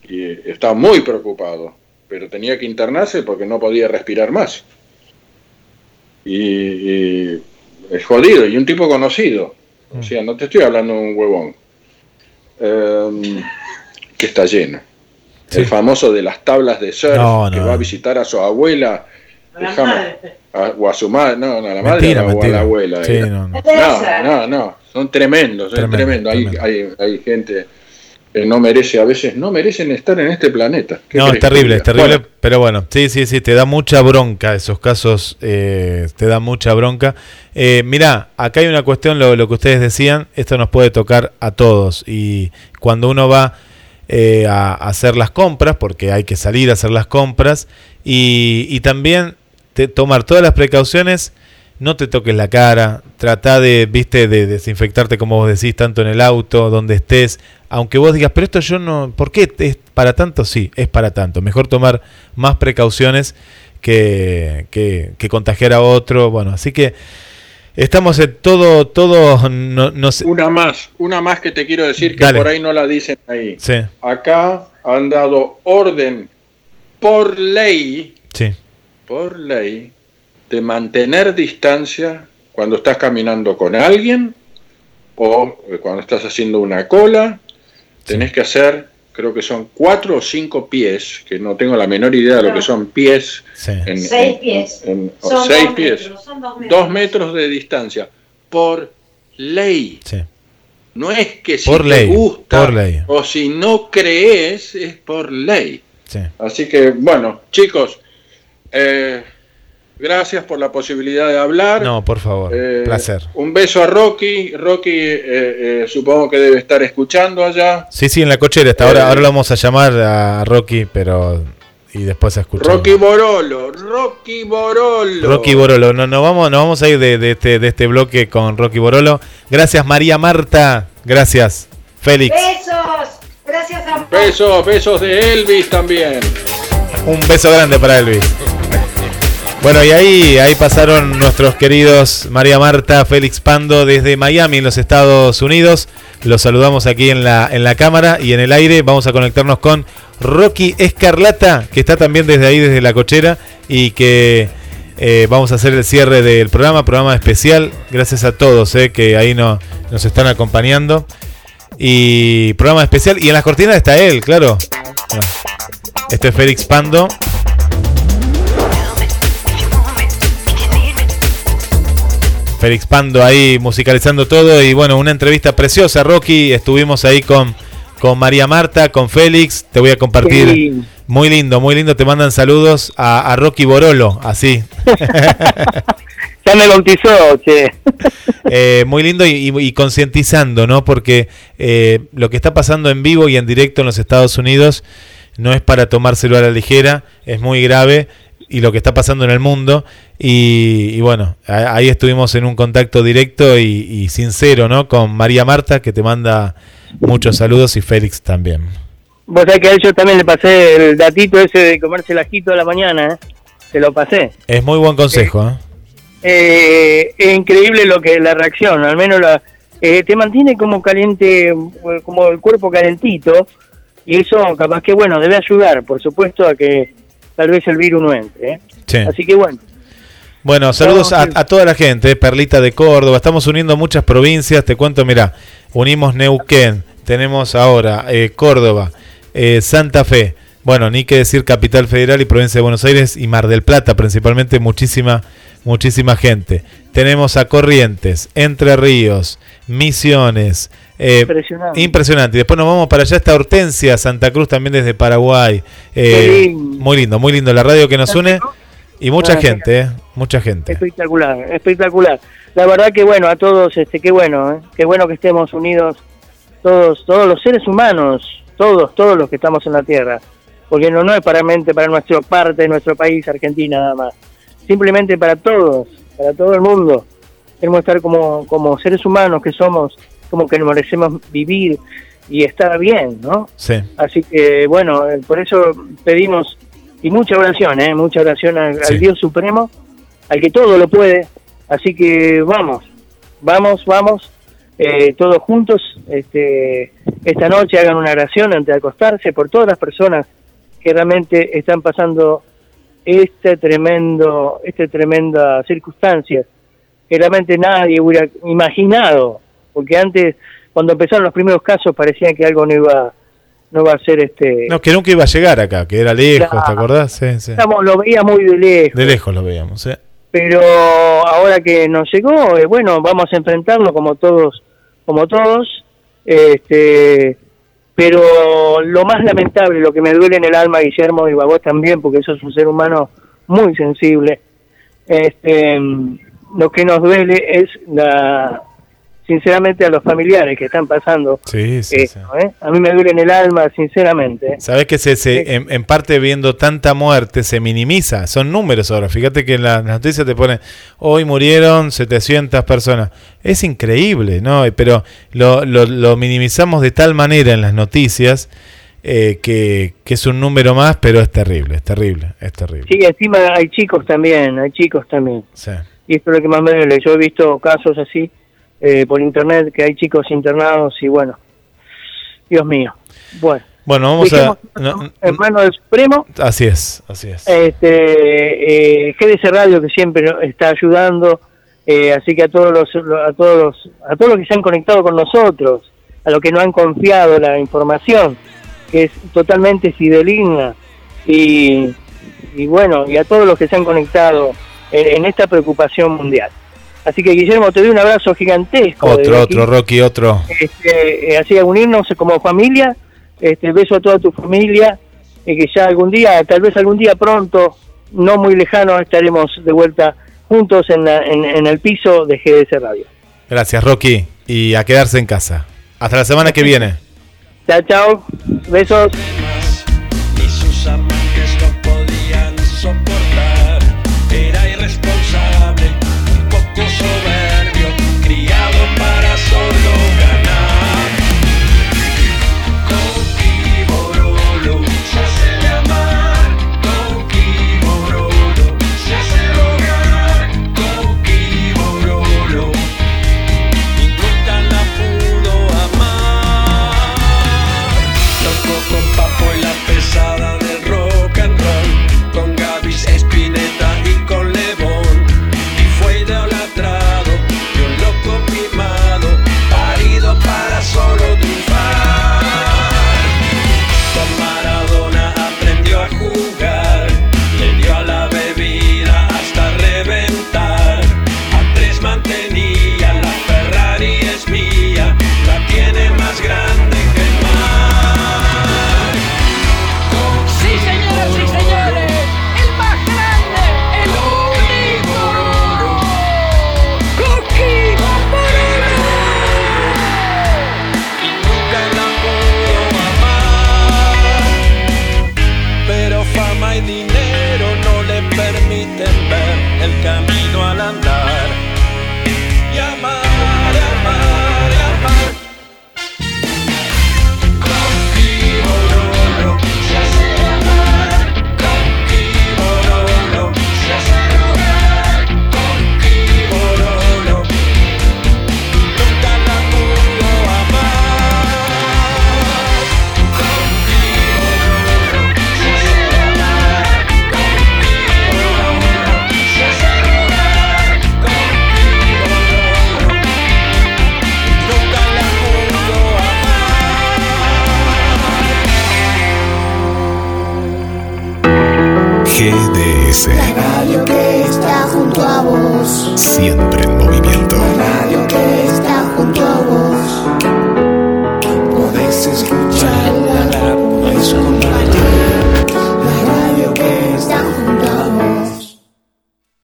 y está muy preocupado, pero tenía que internarse porque no podía respirar más. Y, y es jodido, y un tipo conocido. O sea, no te estoy hablando de un huevón. Em, que está lleno. El famoso de las tablas de surf, No, que va a visitar a su abuela. A- o a su madre, no, no, a la madre Mentira, o a la abuela. Sí, no, no. No, no, no, son tremendos, son Tremendo, tremendos. Hay, hay, hay gente que no merece, a veces no merecen estar en este planeta. ¿Qué No, es terrible, es terrible, Bueno, pero bueno, sí, sí, sí, te da mucha bronca esos casos, eh, te da mucha bronca. Eh, mirá, acá hay una cuestión, lo, lo que ustedes decían, esto nos puede tocar a todos y cuando uno va eh, a, a hacer las compras, porque hay que salir a hacer las compras, y, y también te- tomar todas las precauciones, no te toques la cara, trata de, viste, de desinfectarte como vos decís, tanto en el auto, donde estés, aunque vos digas, pero esto yo no, ¿por qué es para tanto? Sí, es para tanto. Mejor tomar más precauciones que, que, que contagiar a otro. Bueno, así que estamos en todo, todo, no, no sé. Una más, una más que te quiero decir que Dale. por ahí no la dicen ahí. Sí, Acá han dado orden por ley, sí, por ley, de mantener distancia cuando estás caminando con alguien o cuando estás haciendo una cola. Tenés que hacer, creo que son cuatro o cinco pies, que no tengo la menor idea de lo que son pies. sí. En, Seis pies. en- o Son seis dos pies. metros, son dos metros. Dos metros de distancia. Por ley. sí. No es que si Por te ley, gusta por ley. o si no crees, es por ley. sí. Así que, bueno, chicos, eh, gracias por la posibilidad de hablar. No, por favor, Eh, placer. Un beso a Rocky. Rocky eh, eh, supongo que debe estar escuchando allá. Sí, sí, en la cochera. Hasta ahora, Eh, ahora lo vamos a llamar a Rocky, pero y después a escuchar. Rocky Borolo, Rocky Borolo. Rocky Borolo, no, no vamos, nos vamos a ir de, de este, de este bloque con Rocky Borolo. Gracias María Marta, gracias Félix, Besos. Gracias a Besos, besos de Elvis también. un beso grande para Elvis. Bueno, y ahí, ahí pasaron nuestros queridos María Marta, Félix Pando desde Miami, en los Estados Unidos. Los saludamos aquí en la, en la cámara y en el aire. Vamos a conectarnos con Rocky Escarlata, que está también desde ahí, desde la cochera, y que eh, vamos a hacer el cierre del programa, programa especial. Gracias a todos eh, que ahí no- nos están acompañando. Y programa especial. Y en las cortinas está él, claro. Este es Félix Pando. Félix Pando ahí musicalizando todo y bueno, una entrevista preciosa, Rocky. Estuvimos ahí con, con María Marta, con Félix. Te voy a compartir. Sí. Muy lindo, muy lindo. Te mandan saludos a, a Rocky Borolo, así. [LAUGHS] Ya me bautizó, che. [LAUGHS] Eh, muy lindo y, y- y concientizando, ¿no? Porque eh, lo que está pasando en vivo y en directo en los Estados Unidos no es para tomárselo a la ligera, es muy grave y lo que está pasando en el mundo. Y, y bueno, a- ahí estuvimos en un contacto directo y, y sincero, ¿no? Con María Marta, que te manda muchos saludos, y Félix también. Vos sabés que a él yo también le pasé el datito ese de comerse el ajito a la mañana, ¿eh? Se lo pasé. Es muy buen consejo, ¿eh? Eh, es increíble lo que la reacción, al menos la, eh, te mantiene como caliente, eh, como el cuerpo calentito, y eso capaz que bueno, debe ayudar, por supuesto, a que tal vez el virus no entre. ¿eh? Sí. Así que bueno, Bueno, saludos a, toda la gente, eh, Perlita de Córdoba, estamos uniendo muchas provincias, te cuento, mira, unimos Neuquén, tenemos ahora eh, Córdoba, eh, Santa Fe, bueno, ni que decir Capital Federal y Provincia de Buenos Aires y Mar del Plata, principalmente muchísima, muchísima gente. Tenemos a Corrientes, Entre Ríos, Misiones. Eh, impresionante. Impresionante. Y después nos vamos para allá, está Hortensia, Santa Cruz también desde Paraguay. Eh, lindo. muy lindo, muy lindo la radio que nos une. Y mucha Ah, gente, eh, mucha gente. espectacular, espectacular. La verdad que bueno, a todos, este, qué bueno, ¿eh? qué bueno que estemos unidos todos, todos los seres humanos, todos, todos los que estamos en la Tierra, porque no, no es para mente para nuestra parte, nuestro país, Argentina nada más, simplemente para todos, para todo el mundo. Queremos estar como, como seres humanos que somos, como que merecemos vivir y estar bien, ¿no? Sí. Así que bueno, eh, por eso pedimos, y mucha oración, ¿eh? mucha oración al. Dios Supremo, al que todo lo puede. Así que vamos, vamos, vamos, eh, todos juntos, este, esta noche hagan una oración antes de acostarse por todas las personas que realmente están pasando este tremendo, este tremenda circunstancia que realmente nadie hubiera imaginado, porque antes, cuando empezaron los primeros casos, parecía que algo no iba, no iba a ser este. No, que nunca iba a llegar acá, que era lejos, ¿te acordás? Sí, sí. Estamos, lo veía muy de lejos, De lejos lo veíamos, ¿eh? pero ahora que nos llegó, eh, bueno, vamos a enfrentarlo como todos, como todos, este, pero lo más lamentable, lo que me duele en el alma, Guillermo, y a vos también, porque sos un ser humano muy sensible, este, lo que nos duele es la, sinceramente a los familiares que están pasando Sí, sí, sí. esto, ¿eh? A mí me duele en el alma, sinceramente. Sabes que se, se- en, en parte viendo tanta muerte se minimiza, son números ahora. Fíjate que en la- las noticias te ponen hoy murieron 700 personas. Es increíble, ¿no? Pero lo, lo- lo minimizamos de tal manera en las noticias eh, que, que es un número más, pero es terrible, es terrible, es terrible. Sí, encima hay chicos también, hay chicos también. Y esto es lo que más me duele. Yo he visto casos así eh, por internet que hay chicos internados y bueno, Dios mío. Bueno, Bueno, vamos a... Dejemos no- en manos del Supremo, así es, así es. este, eh, GDC Radio que siempre está ayudando, eh, así que a todos los, a todos los, a todos los que se han conectado con nosotros, a los que no han confiado la información, que es totalmente fideligna, y, y bueno, y a todos los que se han conectado en, en esta preocupación mundial. Así que Guillermo, te doy un abrazo gigantesco. Otro, desde aquí. otro, Rocky, otro. Este, eh, así a unirnos como familia, este, beso a toda tu familia, y que ya algún día, tal vez algún día pronto, no muy lejano, estaremos de vuelta juntos en, la- en, en el piso de GDS Radio. Gracias, Rocky. Y a quedarse en casa. Hasta la semana que viene. Chao, chao, besos.